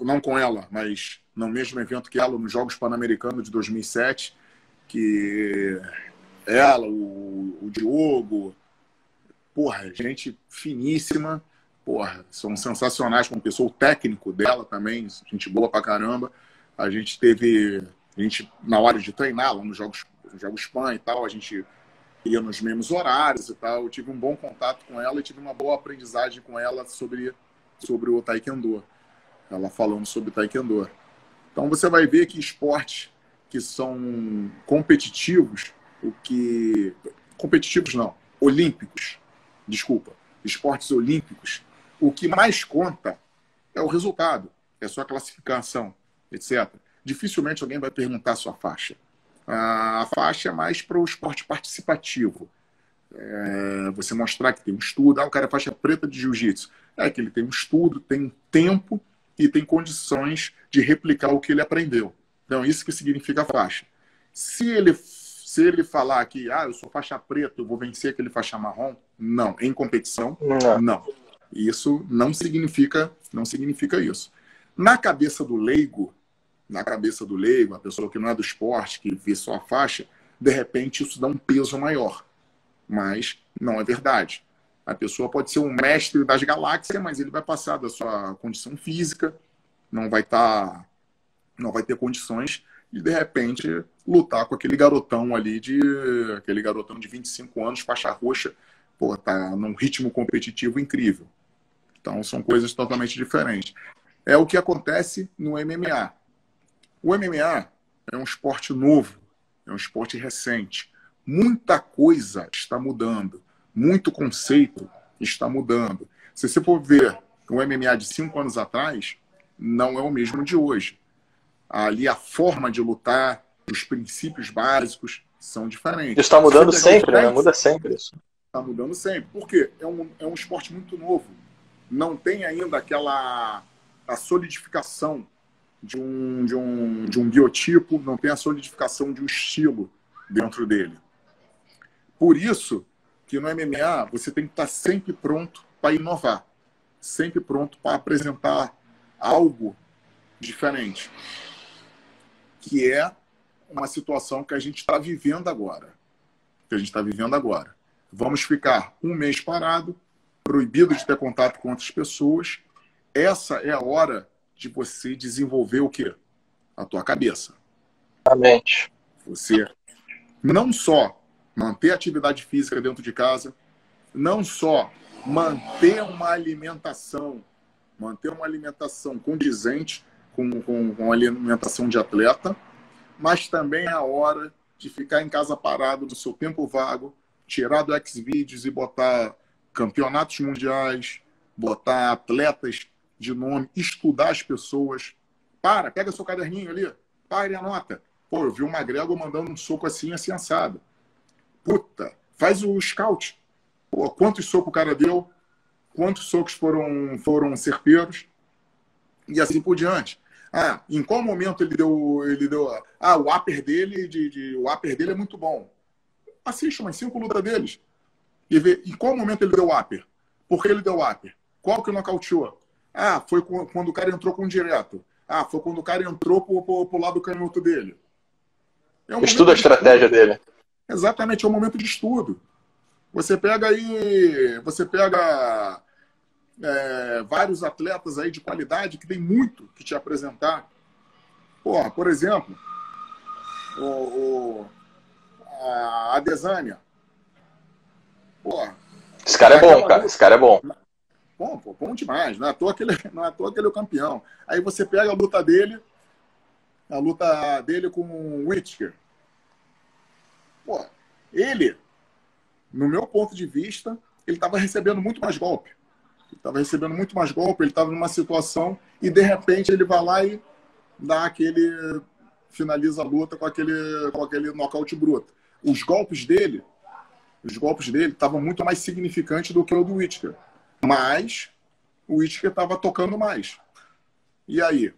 não com ela, mas no mesmo evento que ela, nos Jogos Pan-Americanos de 2007, que ela, o, o Diogo, porra, gente finíssima, porra, são sensacionais como pessoa, o técnico dela também, gente boa pra caramba. A gente teve a gente, na hora de treinar, lá nos Jogos, jogos PAN e tal, a gente ia nos mesmos horários e tal. Eu tive um bom contato com ela e tive uma boa aprendizagem com ela sobre, sobre o Taekwondo. Ela falando sobre Taekwondo. Então você vai ver que esportes que são competitivos, o que. Competitivos não, olímpicos, desculpa, esportes olímpicos, o que mais conta é o resultado, é a sua classificação, etc. dificilmente alguém vai perguntar a sua faixa. A faixa é mais para o esporte participativo. É, você mostrar que tem um estudo, ah, o cara é faixa preta de jiu-jitsu. É que ele tem um estudo, tem um tempo e tem condições de replicar o que ele aprendeu. Então, isso que significa faixa. Se ele, se ele falar que, ah, eu sou faixa preta, eu vou vencer aquele faixa marrom, não. Em competição, não. não. Isso não significa, não significa isso. Na cabeça do leigo, na cabeça do leigo, a pessoa que não é do esporte, que vê só a faixa, de repente isso dá um peso maior. Mas não é verdade. A pessoa pode ser um mestre das galáxias, mas ele vai passar da sua condição física, não vai estar, tá, não vai ter condições de de repente lutar com aquele garotão ali de aquele garotão de 25 anos, faixa roxa, pô, tá num ritmo competitivo incrível. Então são coisas totalmente diferentes. É o que acontece no MMA. O MMA é um esporte novo, é um esporte recente. Muita coisa está mudando, muito conceito está mudando. Se você for ver o MMA de cinco anos atrás, não é o mesmo de hoje. Ali a forma de lutar, os princípios básicos são diferentes. Isso está mudando sempre, né? Muda sempre isso. Está mudando sempre. Por quê? É um, é um esporte muito novo. Não tem ainda aquela a solidificação de um, de, um, de um biotipo, não tem a solidificação de um estilo dentro dele. Por isso que no MMA você tem que estar sempre pronto para inovar, sempre pronto para apresentar algo diferente, que é uma situação que a gente está vivendo agora. Que a gente está vivendo agora. Vamos ficar um mês parado, proibido de ter contato com outras pessoas. Essa é a hora de você desenvolver o quê? A tua cabeça. A mente. Você não só manter atividade física dentro de casa, não só manter uma alimentação, manter uma alimentação condizente com, com, com a alimentação de atleta, mas também é a hora de ficar em casa parado no seu tempo vago, tirar do Xvideos e botar campeonatos mundiais, botar atletas de nome, estudar as pessoas. Para, pega seu caderninho ali, para e anota. Pô, eu vi o Magrego mandando um soco assim, assim, assado. Puta, faz o scout. Pô, quantos socos o cara deu? Quantos socos foram, foram certeiros? E assim por diante. Ah, em qual momento ele deu. Ele deu ah, o upper dele, de, de, o upper dele é muito bom. Assista umas cinco lutas deles. E vê em qual momento ele deu o upper. Por que ele deu o upper? Qual que nocauteou? Ah, foi quando o cara entrou com direto. Ah, foi quando o cara entrou pro, pro, pro lado canhoto dele. É um Estuda a estratégia estudo. dele. Exatamente, é um momento de estudo. Você pega aí, você pega é, vários atletas aí de qualidade que tem muito que te apresentar. Porra, por exemplo, o, o a Adesanya. Porra. Esse cara é bom, cara. Esse cara é bom. Bom, pô, bom demais. Não é, à toa que ele, não é à toa que ele é o campeão. Aí você pega a luta dele, a luta dele com o Whittaker. Pô, ele, no meu ponto de vista, ele estava recebendo muito mais golpe. Ele estava recebendo muito mais golpe, ele estava numa situação e de repente ele vai lá e dá aquele. finaliza a luta com aquele, com aquele nocaute bruto. Os golpes dele, os golpes dele estavam muito mais significantes do que o do Whittaker. Mas o Whittaker estava tocando mais. E aí? O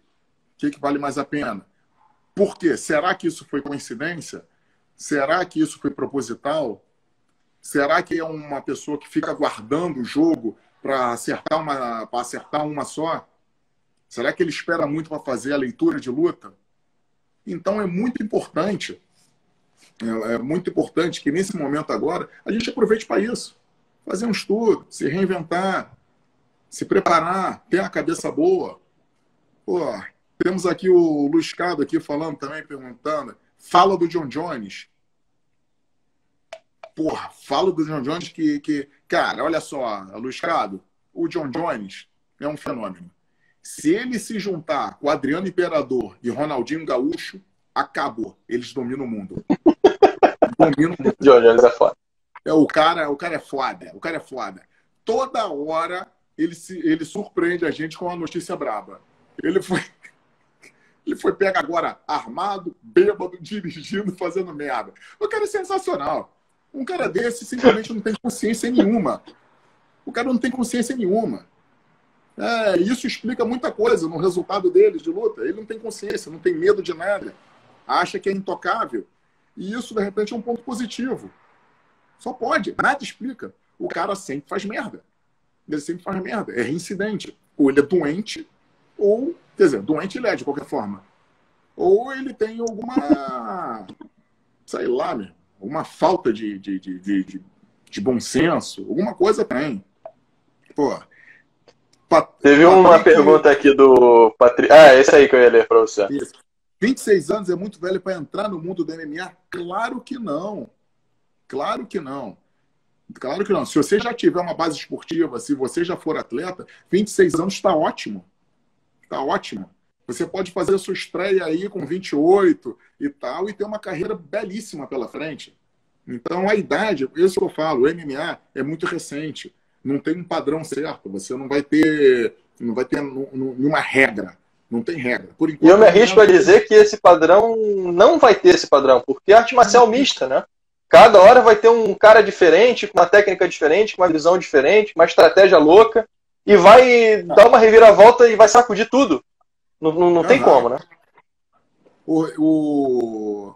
que, que vale mais a pena? Por quê? Será que isso foi coincidência? Será que isso foi proposital? Será que é uma pessoa que fica guardando o jogo para acertar uma para acertar uma só? Será que ele espera muito para fazer a leitura de luta? Então é muito importante, é, é muito importante que nesse momento agora a gente aproveite para isso fazer um estudo, se reinventar, se preparar, ter a cabeça boa. Pô, temos aqui o Luiz Cado aqui falando também, perguntando. Fala do John Jones. Porra, fala do John Jones que, que... Cara, olha só, Luiz Cado, o John Jones é um fenômeno. Se ele se juntar com Adriano Imperador e Ronaldinho Gaúcho, acabou. Eles dominam o mundo. dominam o mundo. É foda. É, o cara, o cara é foda, o cara é foda. Toda hora ele, se, ele surpreende a gente com uma notícia braba. Ele foi. Ele foi pego agora armado, bêbado, dirigindo, fazendo merda. O cara é sensacional. Um cara desse simplesmente não tem consciência nenhuma. O cara não tem consciência nenhuma. É, isso explica muita coisa no resultado dele de luta. Ele não tem consciência, não tem medo de nada. Acha que é intocável. E isso, de repente, é um ponto positivo. Só pode. Nada explica. O cara sempre faz merda. Ele sempre faz merda. É reincidente. Ou ele é doente, ou, quer dizer, doente ele é de qualquer forma. Ou ele tem alguma, sei lá, meu, uma falta de, de, de, de, de bom senso, alguma coisa tem. Pô. Pat... Teve uma Patrick... pergunta aqui do Patri... Ah, esse aí que eu ia ler para você. Isso. 26 anos é muito velho para entrar no mundo do MMA? Claro que não. Claro que não. Claro que não. Se você já tiver uma base esportiva, se você já for atleta, 26 anos está ótimo. Está ótimo. Você pode fazer a sua estreia aí com 28 e tal e ter uma carreira belíssima pela frente. Então, a idade, isso que eu falo, o MMA é muito recente. Não tem um padrão certo. Você não vai ter, não vai ter nenhuma regra. Não tem regra. Por enquanto, e eu me arrisco a dizer que esse padrão não vai ter esse padrão, porque é arte marcial mista, né? Cada hora vai ter um cara diferente, com uma técnica diferente, com uma visão diferente, uma estratégia louca, e vai dar uma reviravolta e vai sacudir tudo. Não, não, não tem como, né? O, o,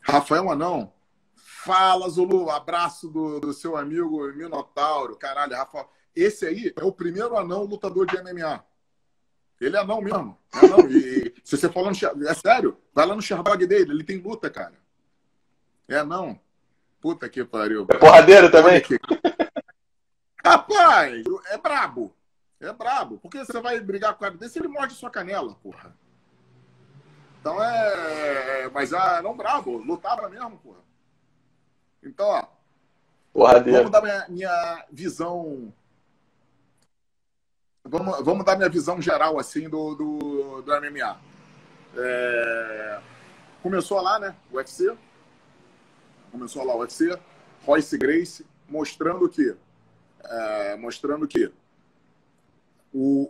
Rafael Anão, fala, Zulu, abraço do, do seu amigo Minotauro, caralho, Rafael. Esse aí é o primeiro anão lutador de MMA. Ele é anão mesmo. É anão. E, se você falando, é sério, vai lá no Sherbag dele, ele tem luta, cara. É não. Puta que pariu. É porradeiro também? Rapaz, é brabo. É brabo. Porque você vai brigar com o cara desse, ele morde sua canela, porra. Então é. é mas ah, não brabo. Lutava mesmo, porra. Então, ó. Porradeiro. Vamos dar minha, minha visão. Vamos, vamos dar minha visão geral, assim, do, do, do MMA. É... Começou lá, né? O UFC começou lá o UFC, Royce Grace, mostrando que, é, mostrando que o,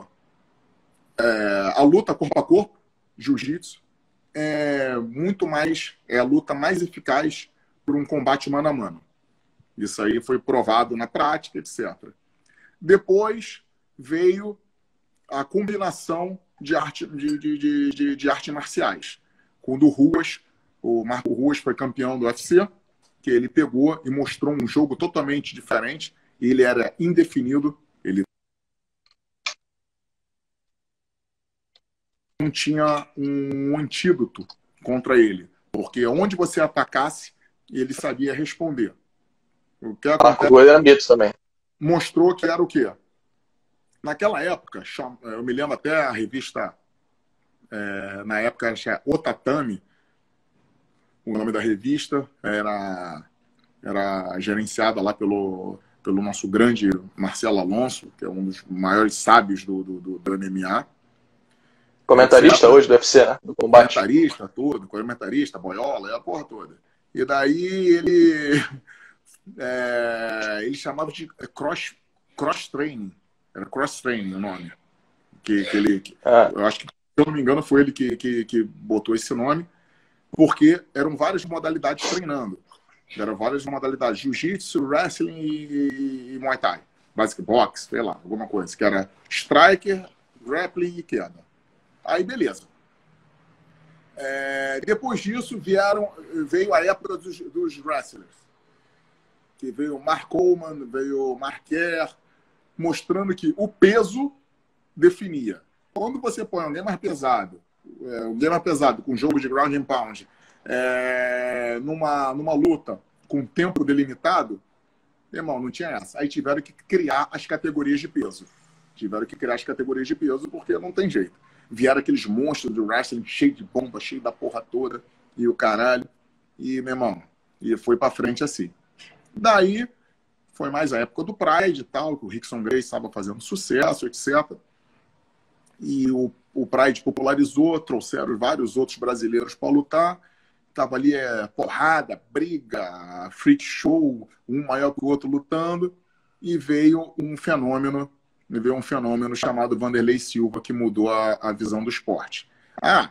o é, a luta corpo a corpo, jiu-jitsu, é muito mais, é a luta mais eficaz por um combate mano a mano. Isso aí foi provado na prática, etc. Depois veio a combinação de arte de, de, de, de, artes marciais, quando Ruas o Marco Ruas foi campeão do UFC, que ele pegou e mostrou um jogo totalmente diferente. Ele era indefinido, ele não tinha um antídoto contra ele, porque onde você atacasse, ele sabia responder. O que acontece, era mito também. Mostrou que era o quê? Naquela época, eu me lembro até a revista, é, na época, o Tatami, o nome da revista, era, era gerenciada lá pelo, pelo nosso grande Marcelo Alonso, que é um dos maiores sábios do, do, do, do MMA. Comentarista hoje do UFC, né? Do combate. Comentarista, tudo, comentarista, boiola, é a porra toda. E daí ele. É, ele chamava de cross, cross training. Era cross training o nome. Que, que ele, que, ah. Eu acho que, se eu não me engano, foi ele que, que, que botou esse nome porque eram várias modalidades treinando. Eram várias modalidades, jiu-jitsu, wrestling e, e, Muay Thai. Basic box, sei lá, alguma coisa. Que era striker, grappling e queda. Aí, beleza. É, depois disso, vieram, veio a época dos, dos wrestlers. Que veio Mark Coleman, veio Marquer, mostrando que o peso definia. Quando você põe alguém mais pesado é, um game pesado, com jogo de ground and pound, é, numa, numa luta com tempo delimitado, irmão, não tinha essa. Aí tiveram que criar as categorias de peso. Tiveram que criar as categorias de peso porque não tem jeito. Vieram aqueles monstros do wrestling cheio de bomba, cheio da porra toda e o caralho. E, meu irmão, e foi para frente assim. Daí foi mais a época do Pride e tal, que o Rickson Grace estava fazendo sucesso, etc. E o o Pride popularizou, trouxeram vários outros brasileiros para lutar. Tava ali é, porrada, briga, freak show, um maior que o outro lutando. E veio um fenômeno veio um fenômeno chamado Vanderlei Silva, que mudou a, a visão do esporte. Ah,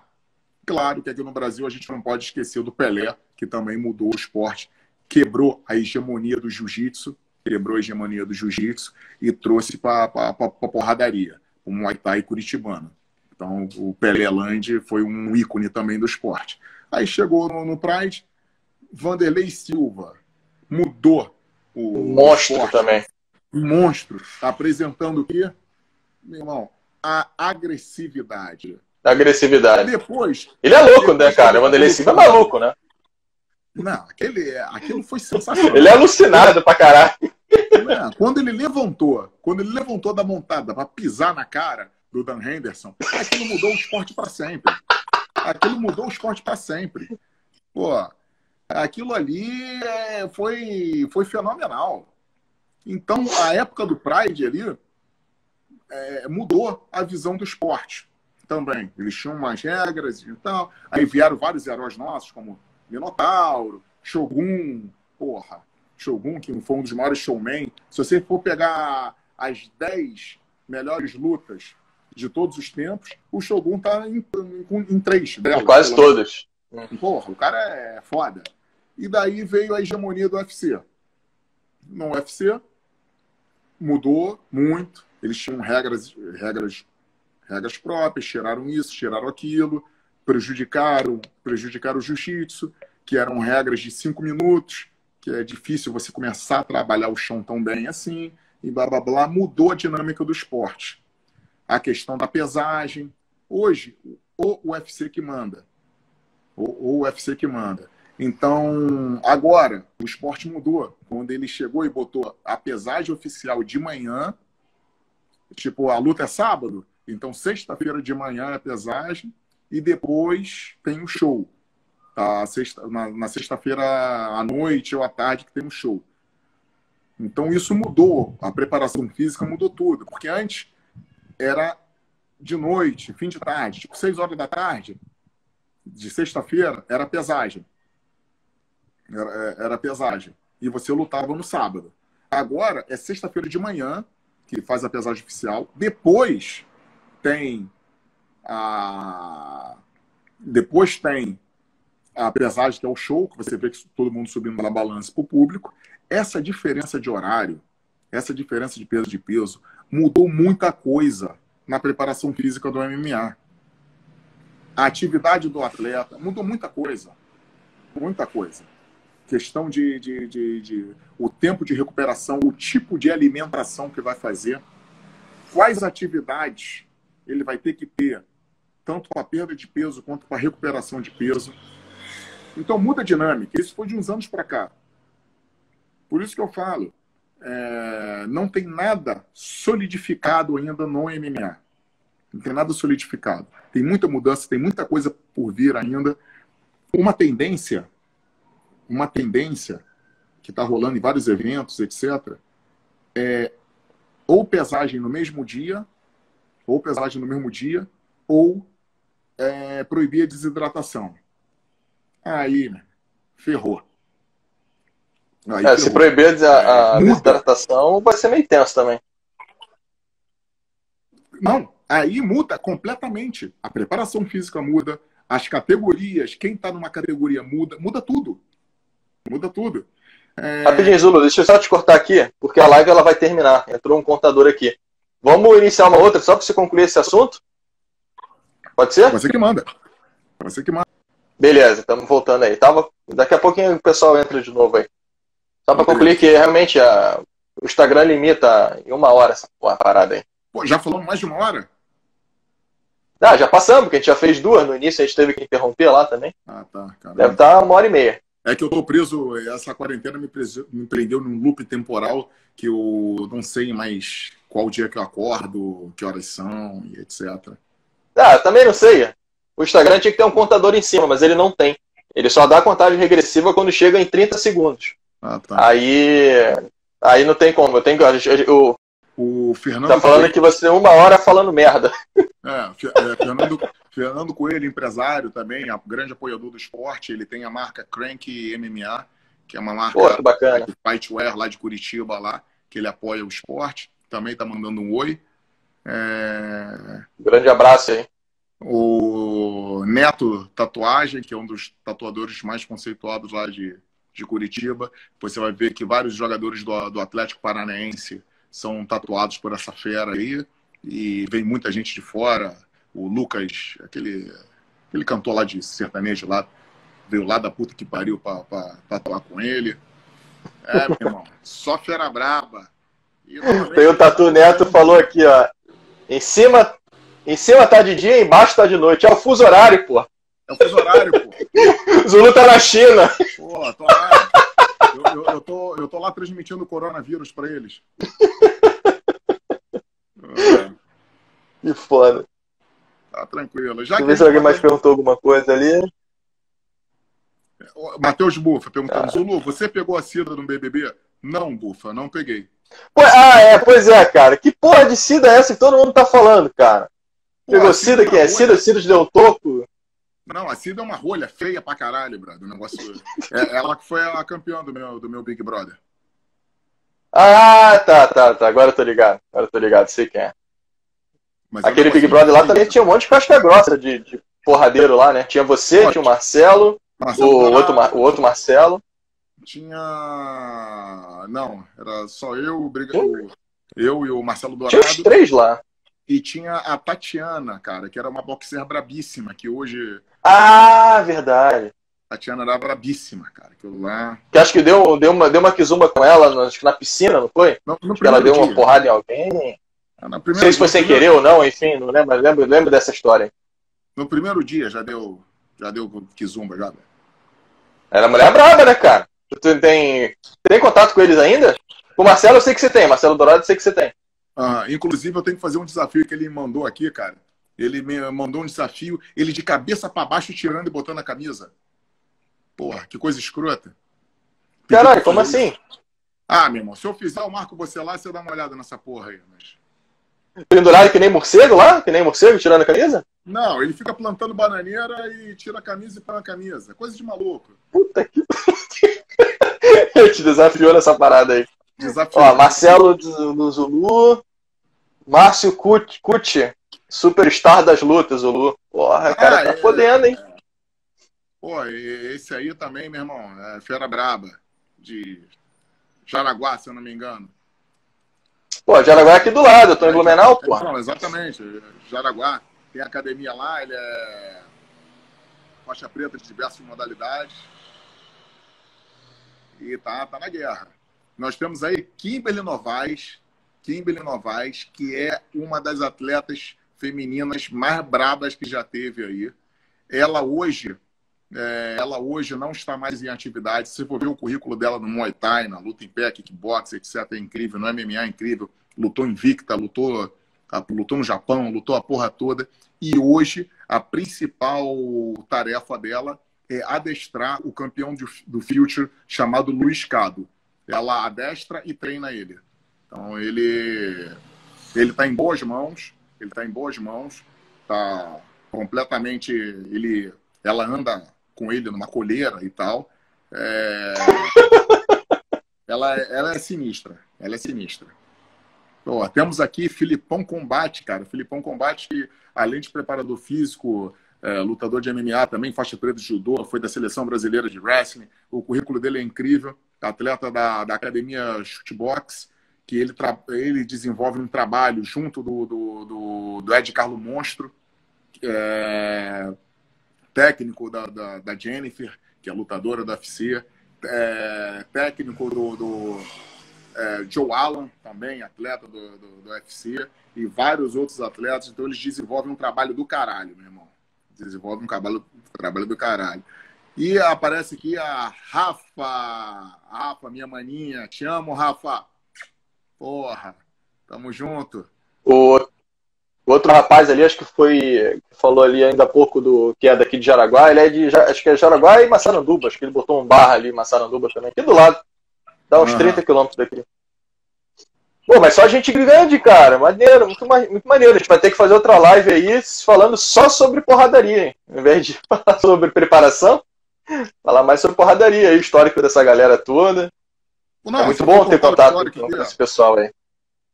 claro que aqui no Brasil a gente não pode esquecer do Pelé, que também mudou o esporte, quebrou a hegemonia do jiu-jitsu, quebrou a hegemonia do jiu-jitsu e trouxe para a porradaria, o Muay Thai curitibano. Então, o Pelé Land foi um ícone também do esporte. Aí chegou no, no Pride, Vanderlei Silva mudou o. Monstro esporte. também. Monstro. Apresentando o quê? Meu irmão, a agressividade. Agressividade. Depois. Ele é louco, né, cara? O Vanderlei Silva é maluco, né? Não, aquele, aquilo foi sensacional. Ele é alucinado pra caralho. Não, quando ele levantou, quando ele levantou da montada para pisar na cara do Dan Henderson, aquilo mudou o esporte para sempre. Aquilo mudou o esporte para sempre. Pô, aquilo ali é, foi, foi fenomenal. Então, a época do Pride ali é, mudou a visão do esporte também. Eles tinham umas regras e tal. Aí vieram vários heróis nossos, como Minotauro, Shogun, porra. Shogun, que foi um dos maiores showmen. Se você for pegar as 10 melhores lutas de todos os tempos, o Shogun tá em, em, em três delas. Quase todas. Porra, o cara é foda. E daí veio a hegemonia do UFC. No UFC, mudou muito. Eles tinham regras, regras, regras próprias, tiraram isso, tiraram aquilo, prejudicaram, prejudicaram o jiu-jitsu, que eram regras de cinco minutos, que é difícil você começar a trabalhar o chão tão bem assim, e blá blá blá, mudou a dinâmica do esporte. A questão da pesagem. Hoje, o UFC que manda. O, o UFC que manda. Então, agora, o esporte mudou. Quando ele chegou e botou a pesagem oficial de manhã, tipo, a luta é sábado, então sexta-feira de manhã é pesagem, e depois tem o show. Tá? Sexta, na, na sexta-feira à noite ou à tarde que tem um show. Então isso mudou, a preparação física mudou tudo, porque antes era de noite, fim de tarde, tipo seis horas da tarde, de sexta-feira, era pesagem. Era, é, era pesagem. E você lutava no sábado. Agora é sexta-feira de manhã, que faz a pesagem oficial. Depois tem a. Depois tem a pesagem, que é o show, que você vê que todo mundo subindo na balança para o público. Essa diferença de horário, essa diferença de peso de peso, mudou muita coisa na preparação física do MMA. A atividade do atleta mudou muita coisa. Muita coisa questão de, de, de, de, o tempo de recuperação, o tipo de alimentação que vai fazer, quais atividades ele vai ter que ter, tanto para a perda de peso quanto para a recuperação de peso. Então muda a dinâmica. Isso foi de uns anos para cá. Por isso que eu falo, é, não tem nada solidificado ainda no MMA. Não tem nada solidificado. Tem muita mudança, tem muita coisa por vir ainda. Uma tendência uma tendência que está rolando em vários eventos, etc., é ou pesagem no mesmo dia, ou pesagem no mesmo dia, ou é, proibir a desidratação. Aí, ferrou. Aí, é, ferrou. Se proibir a, a desidratação, vai ser meio tenso também. Não, aí muda completamente. A preparação física muda, as categorias, quem está numa categoria muda, muda tudo. Muda tudo. É... Rapidinho, Zulu, deixa eu só te cortar aqui, porque a live ela vai terminar. Entrou um contador aqui. Vamos iniciar uma outra só para você concluir esse assunto? Pode ser? Você que manda. Você que manda. Beleza, estamos voltando aí. Tava... Daqui a pouquinho o pessoal entra de novo aí. Só para concluir que realmente a... o Instagram limita em uma hora essa porra, parada aí. Pô, já falamos mais de uma hora? Ah, já passamos, porque a gente já fez duas no início, a gente teve que interromper lá também. Ah, tá. Caramba. Deve estar uma hora e meia. É que eu estou preso, essa quarentena me, preso, me prendeu num loop temporal que eu não sei mais qual dia que eu acordo, que horas são e etc. Ah, também não sei. O Instagram tinha que ter um contador em cima, mas ele não tem. Ele só dá contagem regressiva quando chega em 30 segundos. Ah, tá. Aí, aí não tem como. Eu tenho, eu, o Fernando tá falando Coelho... que você uma hora falando merda. É, é, Fernando, Fernando Coelho, empresário também, grande apoiador do esporte. Ele tem a marca Crank MMA, que é uma marca Pô, bacana. fightwear lá de Curitiba, lá, que ele apoia o esporte. também está mandando um oi. É... Grande abraço aí. O Neto Tatuagem, que é um dos tatuadores mais conceituados lá de, de Curitiba. Você vai ver que vários jogadores do, do Atlético Paranaense são tatuados por essa fera aí. E vem muita gente de fora. O Lucas, aquele, aquele cantor lá de sertanejo lá, veio lá da puta que pariu para tatuar com ele. É, meu irmão, só fera braba. Tem o Tatu Neto falou aqui, ó. Em cima, em cima tá de dia, embaixo tá de noite. É o fuso horário, pô. É o fuso horário, pô. Zulu tá na China. Pô, tô lá. Eu, eu, eu, tô, eu tô lá transmitindo o coronavírus pra eles. Que foda. Tá tranquilo. Já Deixa eu ver se alguém mais perguntou alguma coisa ali. Matheus Bufa perguntando: ah. Zulu, você pegou a Cida no BBB? Não, Bufa, não peguei. Ah, é, pois é, cara. Que porra de Cida é essa que todo mundo tá falando, cara? Pegou Cida, Cida quem é? Cida, Cida te deu um toco? Não, a Cida é uma rolha feia pra caralho, brother. O negócio. é ela que foi a campeã do meu, do meu Big Brother. Ah, tá, tá, tá. Agora eu tô ligado. Agora eu tô ligado, sei quem é. Mas Aquele Big Brother lá também tinha um monte de casca grossa de, de porradeiro lá, né? Tinha você, Pode. tinha o Marcelo, Marcelo o, outro, o outro Marcelo. Tinha. Não, era só eu, o Brigador. Eu e o Marcelo Dourado. Tinha os três lá. E tinha a Tatiana, cara, que era uma boxer brabíssima, que hoje. Ah, verdade. A Tatiana era brabíssima, cara. Aquilo lá. Que acho que deu, deu, uma, deu uma kizumba com ela, acho que na piscina, não foi? No, no que ela deu dia. uma porrada em alguém. Ah, não sei se foi sem querer ou não, enfim, não lembro, lembro, lembro dessa história. No primeiro dia já deu, já deu kizumba, já. Era mulher braba, né, cara? Tu tem, tem contato com eles ainda? O Marcelo eu sei que você tem, Marcelo Dourado eu sei que você tem. Ah, inclusive eu tenho que fazer um desafio que ele mandou aqui, cara. Ele me mandou um desafio, ele de cabeça para baixo tirando e botando a camisa. Porra, que coisa escrota. Caralho, como assim? Ah, meu irmão, se eu fizer, eu marco você lá, você dá uma olhada nessa porra aí. Mas... Pendurado que nem morcego lá? Que nem morcego tirando a camisa? Não, ele fica plantando bananeira e tira a camisa e põe a camisa. Coisa de maluco. Puta que. Eu te desafiou nessa parada aí. Desafiou. Ó, Marcelo do Zulu. Márcio Cuti, superstar das lutas, Zulu. Porra, o cara ah, tá é, fodendo, hein? Pô, esse aí também, meu irmão, é fera braba. De Jaraguá, se eu não me engano. Pô, Jaraguá é aqui do lado, eu tô em Blumenau, pô. Não, exatamente. Jaraguá tem academia lá, ele é faixa preta de diversas modalidades. E tá, tá na guerra. Nós temos aí Kimberly Novaes, Kimberly Novaes, que é uma das atletas femininas mais brabas que já teve aí. Ela hoje, é, ela hoje não está mais em atividade. Se você for ver o currículo dela no Muay Thai, na luta em pé, kickbox, etc., é incrível. No MMA é incrível. Lutou invicta, lutou, lutou no Japão, lutou a porra toda. E hoje, a principal tarefa dela é adestrar o campeão do Future chamado Luiz Cado. Ela adestra e treina ele. Então, ele ele está em boas mãos. Ele está em boas mãos. Está completamente... Ele, ela anda com ele numa colheira e tal. É... ela, ela é sinistra. Ela é sinistra. Ó, temos aqui Filipão Combate, cara. Filipão Combate, que além de preparador físico, é, lutador de MMA também, faixa preta de judô, foi da seleção brasileira de wrestling. O currículo dele é incrível. Atleta da, da academia Shootbox, que ele, ele desenvolve um trabalho junto do, do, do, do Ed Carlo Monstro. É, técnico da, da, da, Jennifer, que é lutadora da UFC, é, técnico do, do é, Joe Allen, também atleta do, do, do, e vários outros atletas. Então, eles desenvolvem um trabalho do caralho, meu irmão. Desenvolvem um trabalho, um trabalho do caralho. E aparece aqui a Rafa. Rafa, minha maninha. Te amo, Rafa. Porra, tamo junto. O o outro rapaz ali, acho que foi. Falou ali ainda há pouco do que é daqui de Jaraguá. Ele é de. Acho que é Jaraguá e Massaranduba. Acho que ele botou um barra ali, Massaranduba também. Aqui do lado. Dá uns uhum. 30 quilômetros daqui. Pô, mas só gente grande, cara. Maneiro, muito, muito maneiro. A gente vai ter que fazer outra live aí falando só sobre porradaria, hein? Ao invés de falar sobre preparação, falar mais sobre porradaria aí, histórico dessa galera toda. Não, é muito bom ter contato com esse pessoal aí.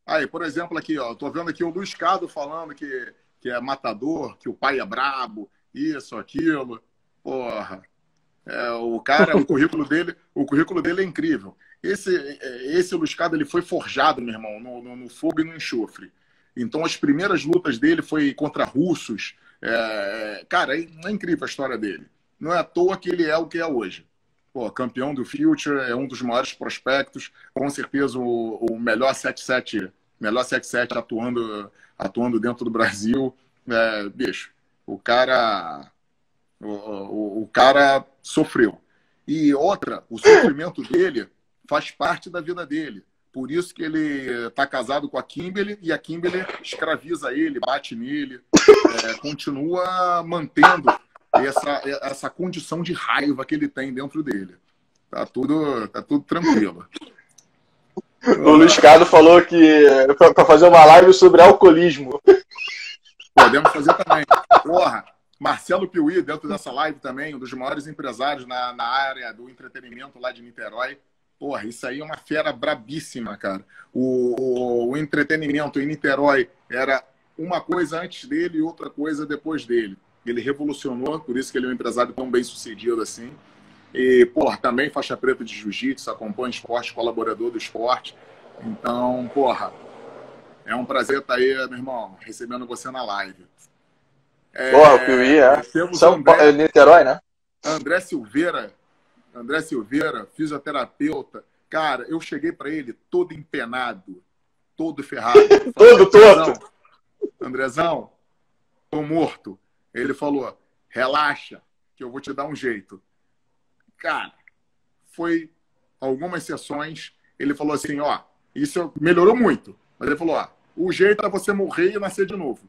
Aí, por exemplo, aqui, ó, tô vendo aqui o Luiz Cado falando que, que é matador, que o pai é brabo, isso, aquilo. Porra. É, o cara, o currículo dele, o currículo dele é incrível. Esse, esse Luiz Cado, ele foi forjado, meu irmão, no, no, no fogo e no enxofre. Então, as primeiras lutas dele foi contra russos. É, cara, é, é incrível a história dele. Não é à toa que ele é o que é hoje. Pô, campeão do Future, é um dos maiores prospectos, com certeza o, o melhor 7-7, melhor 7-7 atuando, atuando dentro do Brasil. É, bicho, o cara o, o, o cara sofreu. E outra, o sofrimento dele faz parte da vida dele. Por isso que ele está casado com a Kimberly e a Kimberly escraviza ele, bate nele, é, continua mantendo essa, essa condição de raiva que ele tem dentro dele. Tá tudo, tá tudo tranquilo. O Luiz Carlos falou que para fazer uma live sobre alcoolismo. Podemos fazer também. Porra, Marcelo Piuí, dentro dessa live também, um dos maiores empresários na, na área do entretenimento lá de Niterói. Porra, isso aí é uma fera brabíssima, cara. O, o, o entretenimento em Niterói era uma coisa antes dele e outra coisa depois dele. Ele revolucionou, por isso que ele é um empresário tão bem sucedido assim. E, porra, também faixa preta de jiu-jitsu, acompanha esporte, colaborador do esporte. Então, porra, é um prazer estar aí, meu irmão, recebendo você na live. É, porra, o Piuí, é. São André, é Niterói, né? André Silveira, André Silveira, fisioterapeuta. Cara, eu cheguei para ele todo empenado, todo ferrado. todo torto. Andrezão, tô morto. Ele falou: relaxa, que eu vou te dar um jeito. Cara, foi algumas sessões. Ele falou assim: ó, isso melhorou muito. Mas ele falou: ó, o jeito é você morrer e nascer de novo.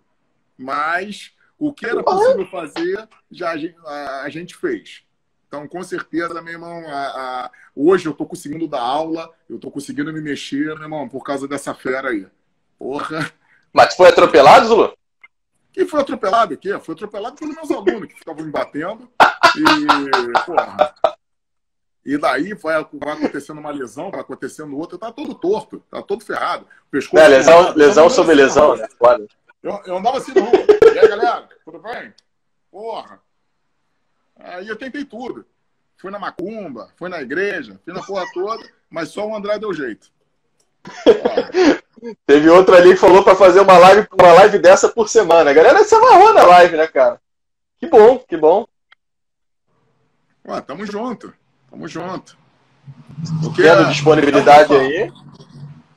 Mas o que era possível fazer, já a, gente fez. Então, com certeza, meu irmão, a, a, hoje eu estou conseguindo dar aula, eu estou conseguindo me mexer, meu irmão, por causa dessa fera aí. Porra. Mas foi atropelado, Zulu? Quem foi atropelado aqui? Foi atropelado pelos meus alunos que ficavam me batendo. E, porra. E daí vai, vai acontecendo uma lesão, vai acontecendo outra, tá todo torto, tá todo ferrado. Pescoço, é, lesão, lesão sobre lesão, né? Eu, eu andava assim na rua. E aí, galera, tudo bem? Porra. Aí eu tentei tudo. Fui na macumba, fui na igreja, fui na porra toda, mas só o André deu jeito. Teve outro ali que falou para fazer uma live, uma live dessa por semana. A galera se amarrou na live, né, cara? Que bom, que bom. Ué, tamo junto. Tamo junto. Porque Tendo disponibilidade é aí.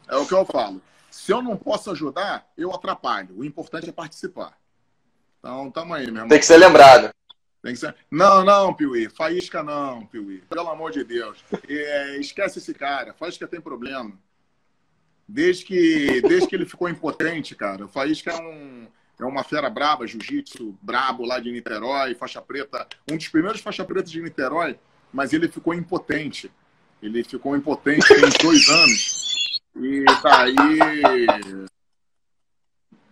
É o que eu falo. Se eu não posso ajudar, eu atrapalho. O importante é participar. Então, tamo aí, meu irmão. Tem que ser lembrado. Tem que ser... Não, não, Piuí. Faísca não, Piuí. Pelo amor de Deus. É, esquece esse cara. Faísca tem problema. Desde que, desde que ele ficou impotente, cara. O Faísca é, um, é uma fera braba, jiu-jitsu brabo lá de Niterói, faixa preta. Um dos primeiros faixa pretas de Niterói, mas ele ficou impotente. Ele ficou impotente tem dois anos. E daí.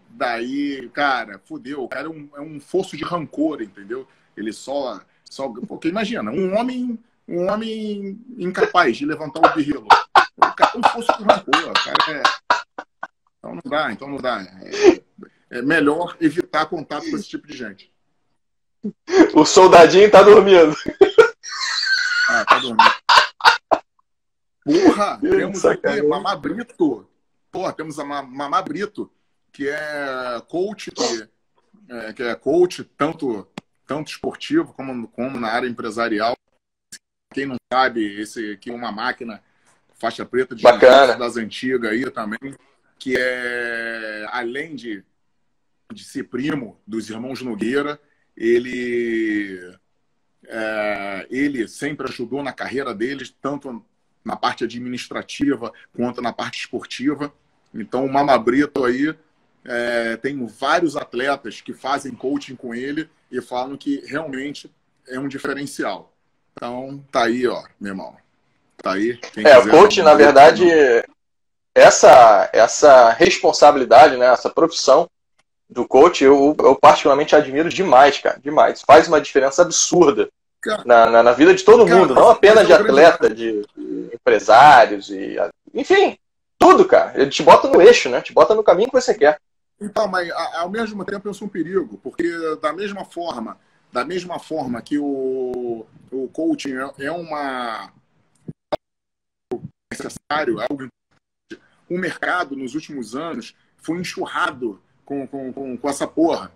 Daí, cara, fudeu. O cara é um, é um fosso de rancor, entendeu? Ele só. só porque imagina, um homem, um homem incapaz de levantar o birrilo. O cara é um fosso de rancor. O cara é. Então não dá, então não dá. É, é melhor evitar contato com esse tipo de gente. O soldadinho tá dormindo. Ah, tá dormindo. Porra, temos aqui Mamá Brito. Porra, temos a Mamá Brito, que é coach, que é, que é coach tanto, tanto esportivo como, como na área empresarial. Quem não sabe, esse aqui é uma máquina faixa preta de Bacana. das antigas aí também, que é além de, de ser primo dos irmãos Nogueira, ele é, ele sempre ajudou na carreira deles, tanto na parte administrativa quanto na parte esportiva. Então, o Mama Brito aí é, tem vários atletas que fazem coaching com ele e falam que realmente é um diferencial. Então, tá aí, ó, meu irmão. Tá aí. é, o coach, na verdade, essa, essa responsabilidade, né, essa profissão do coach, eu, eu particularmente admiro demais, cara, demais. Faz uma diferença absurda na, na, na, vida de todo cara, mundo, não apenas de atleta, de, de, empresários e enfim, tudo, cara. Ele te bota no eixo, né? Te bota no caminho que você quer. Então, mas ao mesmo tempo eu sou um perigo, porque da mesma forma, da mesma forma que o, o coaching é, é uma necessário, é algo o mercado nos últimos anos foi enxurrado com, com, com, com essa porra.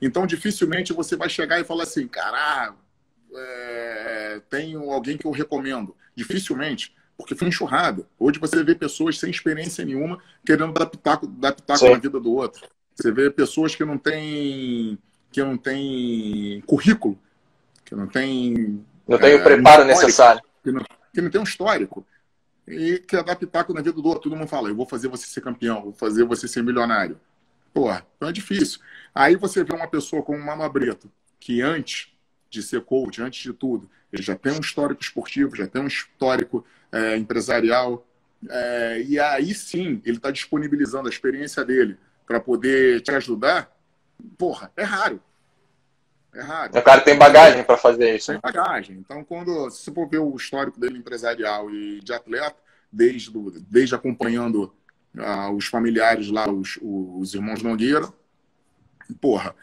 Então, dificilmente você vai chegar e falar assim, cara, é, tenho alguém que eu recomendo. Dificilmente, porque foi enxurrado. Hoje você vê pessoas sem experiência nenhuma querendo dar pitaco, dar pitaco na vida do outro. Você vê pessoas que não têm que não têm currículo, que não têm não tem é, o preparo um necessário, que não, que não tem um histórico e quer dar pitaco na vida do outro. Todo mundo fala, eu vou fazer você ser campeão, vou fazer você ser milionário. Porra, então é difícil. Aí você vê uma pessoa como o Mama Breto, que antes de ser coach, antes de tudo, ele já tem um histórico esportivo, já tem um histórico é, empresarial, é, e aí sim ele está disponibilizando a experiência dele para poder te ajudar. Porra, é raro. É raro. O cara tem bagagem para fazer isso. Tem bagagem. Então, quando se você for ver o histórico dele empresarial e de atleta, desde, desde acompanhando uh, os familiares lá, os, os irmãos Nogueira, porra,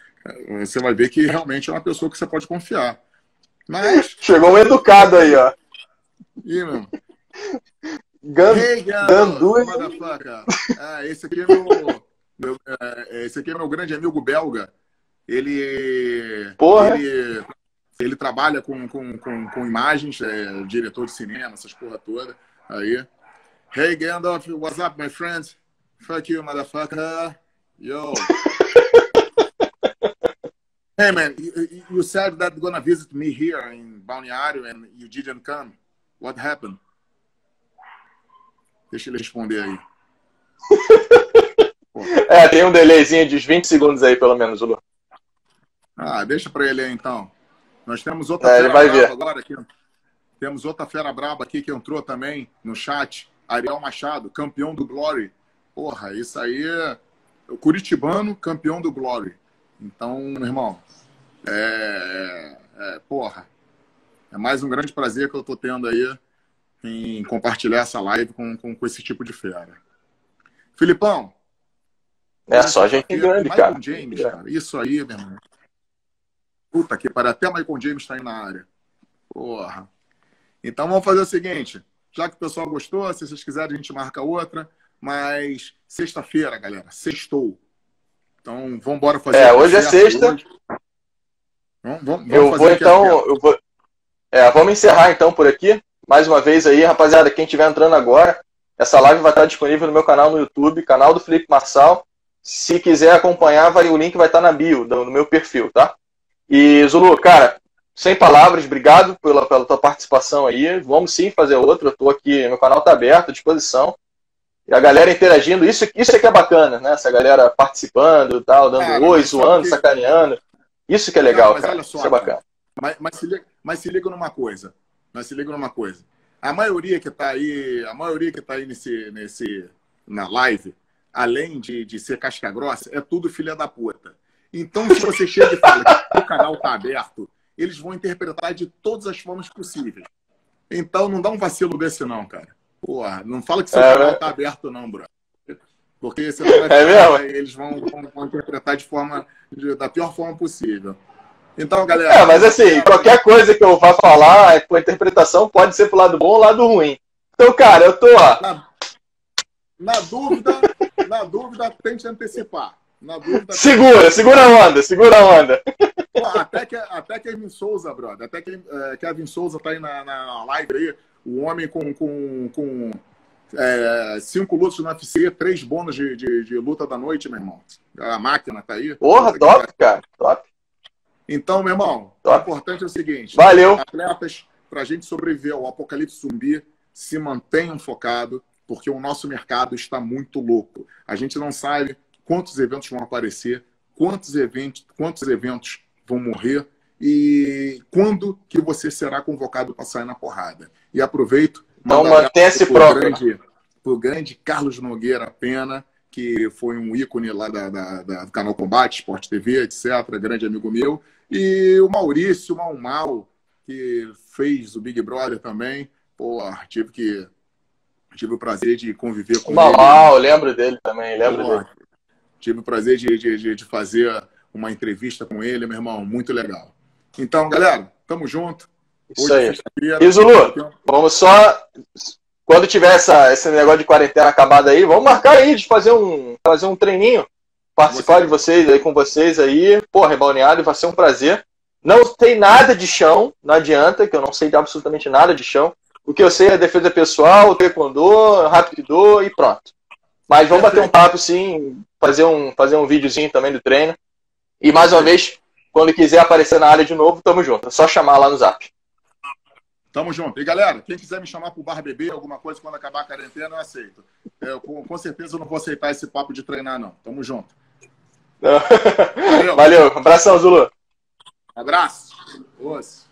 você vai ver que realmente é uma pessoa que você pode confiar. Mas. Chegou um educado aí, ó. Ih, meu. Gan... Hey, Gandu. Ah, esse aqui é meu, meu, é, esse aqui é meu grande amigo belga. Ele. Porra. Ele, ele trabalha com, com, com, com imagens, é diretor de cinema, essas porra toda. Aí. Hey, Gandalf, what's up, my friends? Fuck you, motherfucker. Yo. hey, man, you, you said that you're gonna visit me here in Balneário and you didn't come. What happened? Deixa ele responder aí. é, tem um delayzinho de 20 segundos aí, pelo menos, Lu. Ah, deixa para ele aí, então. Nós temos outra é, fera braba agora aqui. Temos outra fera braba aqui que entrou também no chat. Ariel Machado, campeão do Glory. Porra, isso aí é o Curitibano, campeão do Glory. Então, meu irmão, é, é, porra, é mais um grande prazer que eu tô tendo aí em compartilhar essa live com, com, com esse tipo de fera. Filipão. É só gente grande, cara. James, cara. Isso aí, meu irmão. Puta que pariu. Até Michael James está aí na área. Porra. Então vamos fazer o seguinte. Já que o pessoal gostou, se vocês quiserem, a gente marca outra. Mas sexta-feira, galera, sextou. Então vamos embora fazer. É, hoje é sexta. Hoje. Vamos, vamos, vamos eu vou então. Eu vou... É, vamos encerrar então por aqui mais uma vez aí, rapaziada, quem estiver entrando agora, essa live vai estar disponível no meu canal no YouTube, canal do Felipe Marçal. Se quiser acompanhar, vai, o link vai estar na bio, no meu perfil, tá? E, Zulu, cara, sem palavras, obrigado pela, pela tua participação aí. Vamos sim fazer outra. Eu tô aqui, meu canal tá aberto, à disposição. E a galera interagindo, isso, isso é que é bacana, né? Essa galera participando e tal, dando cara, oi, zoando, que... sacaneando. Isso que é legal, Não, cara. Só, isso é bacana. Mas, mas, se liga, mas se liga numa coisa. Mas se liga numa coisa. A maioria que está aí, a maioria que está aí nesse, nesse, na live, além de, de ser casca grossa, é tudo filha da puta. Então, se você chega e fala canal está aberto, eles vão interpretar de todas as formas possíveis. Então, não dá um vacilo desse, não, cara. Porra, não fala que seu é, canal está aberto, não, bro. Porque você vai é mesmo? eles vão, vão, vão, interpretar de forma, de, da pior forma possível. Então, galera. É, mas assim, qualquer coisa que eu vá falar, com a interpretação, pode ser pro lado bom ou lado ruim. Então, cara, eu tô, ó. Na, na dúvida, na dúvida, tente antecipar. Na dúvida, segura, segura a onda, segura a onda. Pô, até, que, até Kevin Souza, brother. Até que é, Kevin Souza tá aí na, na live aí. O homem com, com, com é, cinco lutas no UFC, três bônus de, de, de, luta da noite, meu irmão. A máquina tá aí. Porra, top, cara. Top. Então, meu irmão, o importante é o seguinte: Valeu. atletas, para a gente sobreviver ao apocalipse zumbi, se mantenham focados, porque o nosso mercado está muito louco. A gente não sabe quantos eventos vão aparecer, quantos eventos, quantos eventos vão morrer e quando que você será convocado para sair na porrada. E aproveito. Então mantenha-se próprio. Para o grande Carlos Nogueira Pena, que foi um ícone lá da, da, da, do canal Combate, Sport TV, etc., grande amigo meu. E o Maurício Mal Mal, que fez o Big Brother também. Pô, tive que tive o prazer de conviver com Mal, ele. lembro dele também, lembro dele. Tive o prazer de, de, de fazer uma entrevista com ele, meu irmão, muito legal. Então, galera, tamo junto. Isso Hoje aí. E Zulu, vamos só. Quando tiver essa, esse negócio de quarentena acabado aí, vamos marcar aí de fazer um, fazer um treininho. Participar Você... de vocês aí com vocês aí. Porra, balneário, vai ser um prazer. Não tem nada de chão, não adianta, que eu não sei de absolutamente nada de chão. O que eu sei é defesa pessoal, taekwondo, rapido e pronto. Mas vamos bater um papo sim, fazer um, fazer um videozinho também do treino. E mais uma vez, quando quiser aparecer na área de novo, tamo junto. É só chamar lá no zap. Tamo junto. E galera, quem quiser me chamar pro bar beber, alguma coisa quando acabar a quarentena, eu aceito. Eu, com, com certeza eu não vou aceitar esse papo de treinar, não. Tamo junto. Valeu. Valeu. Abração, Zulu. Abraço. Osso.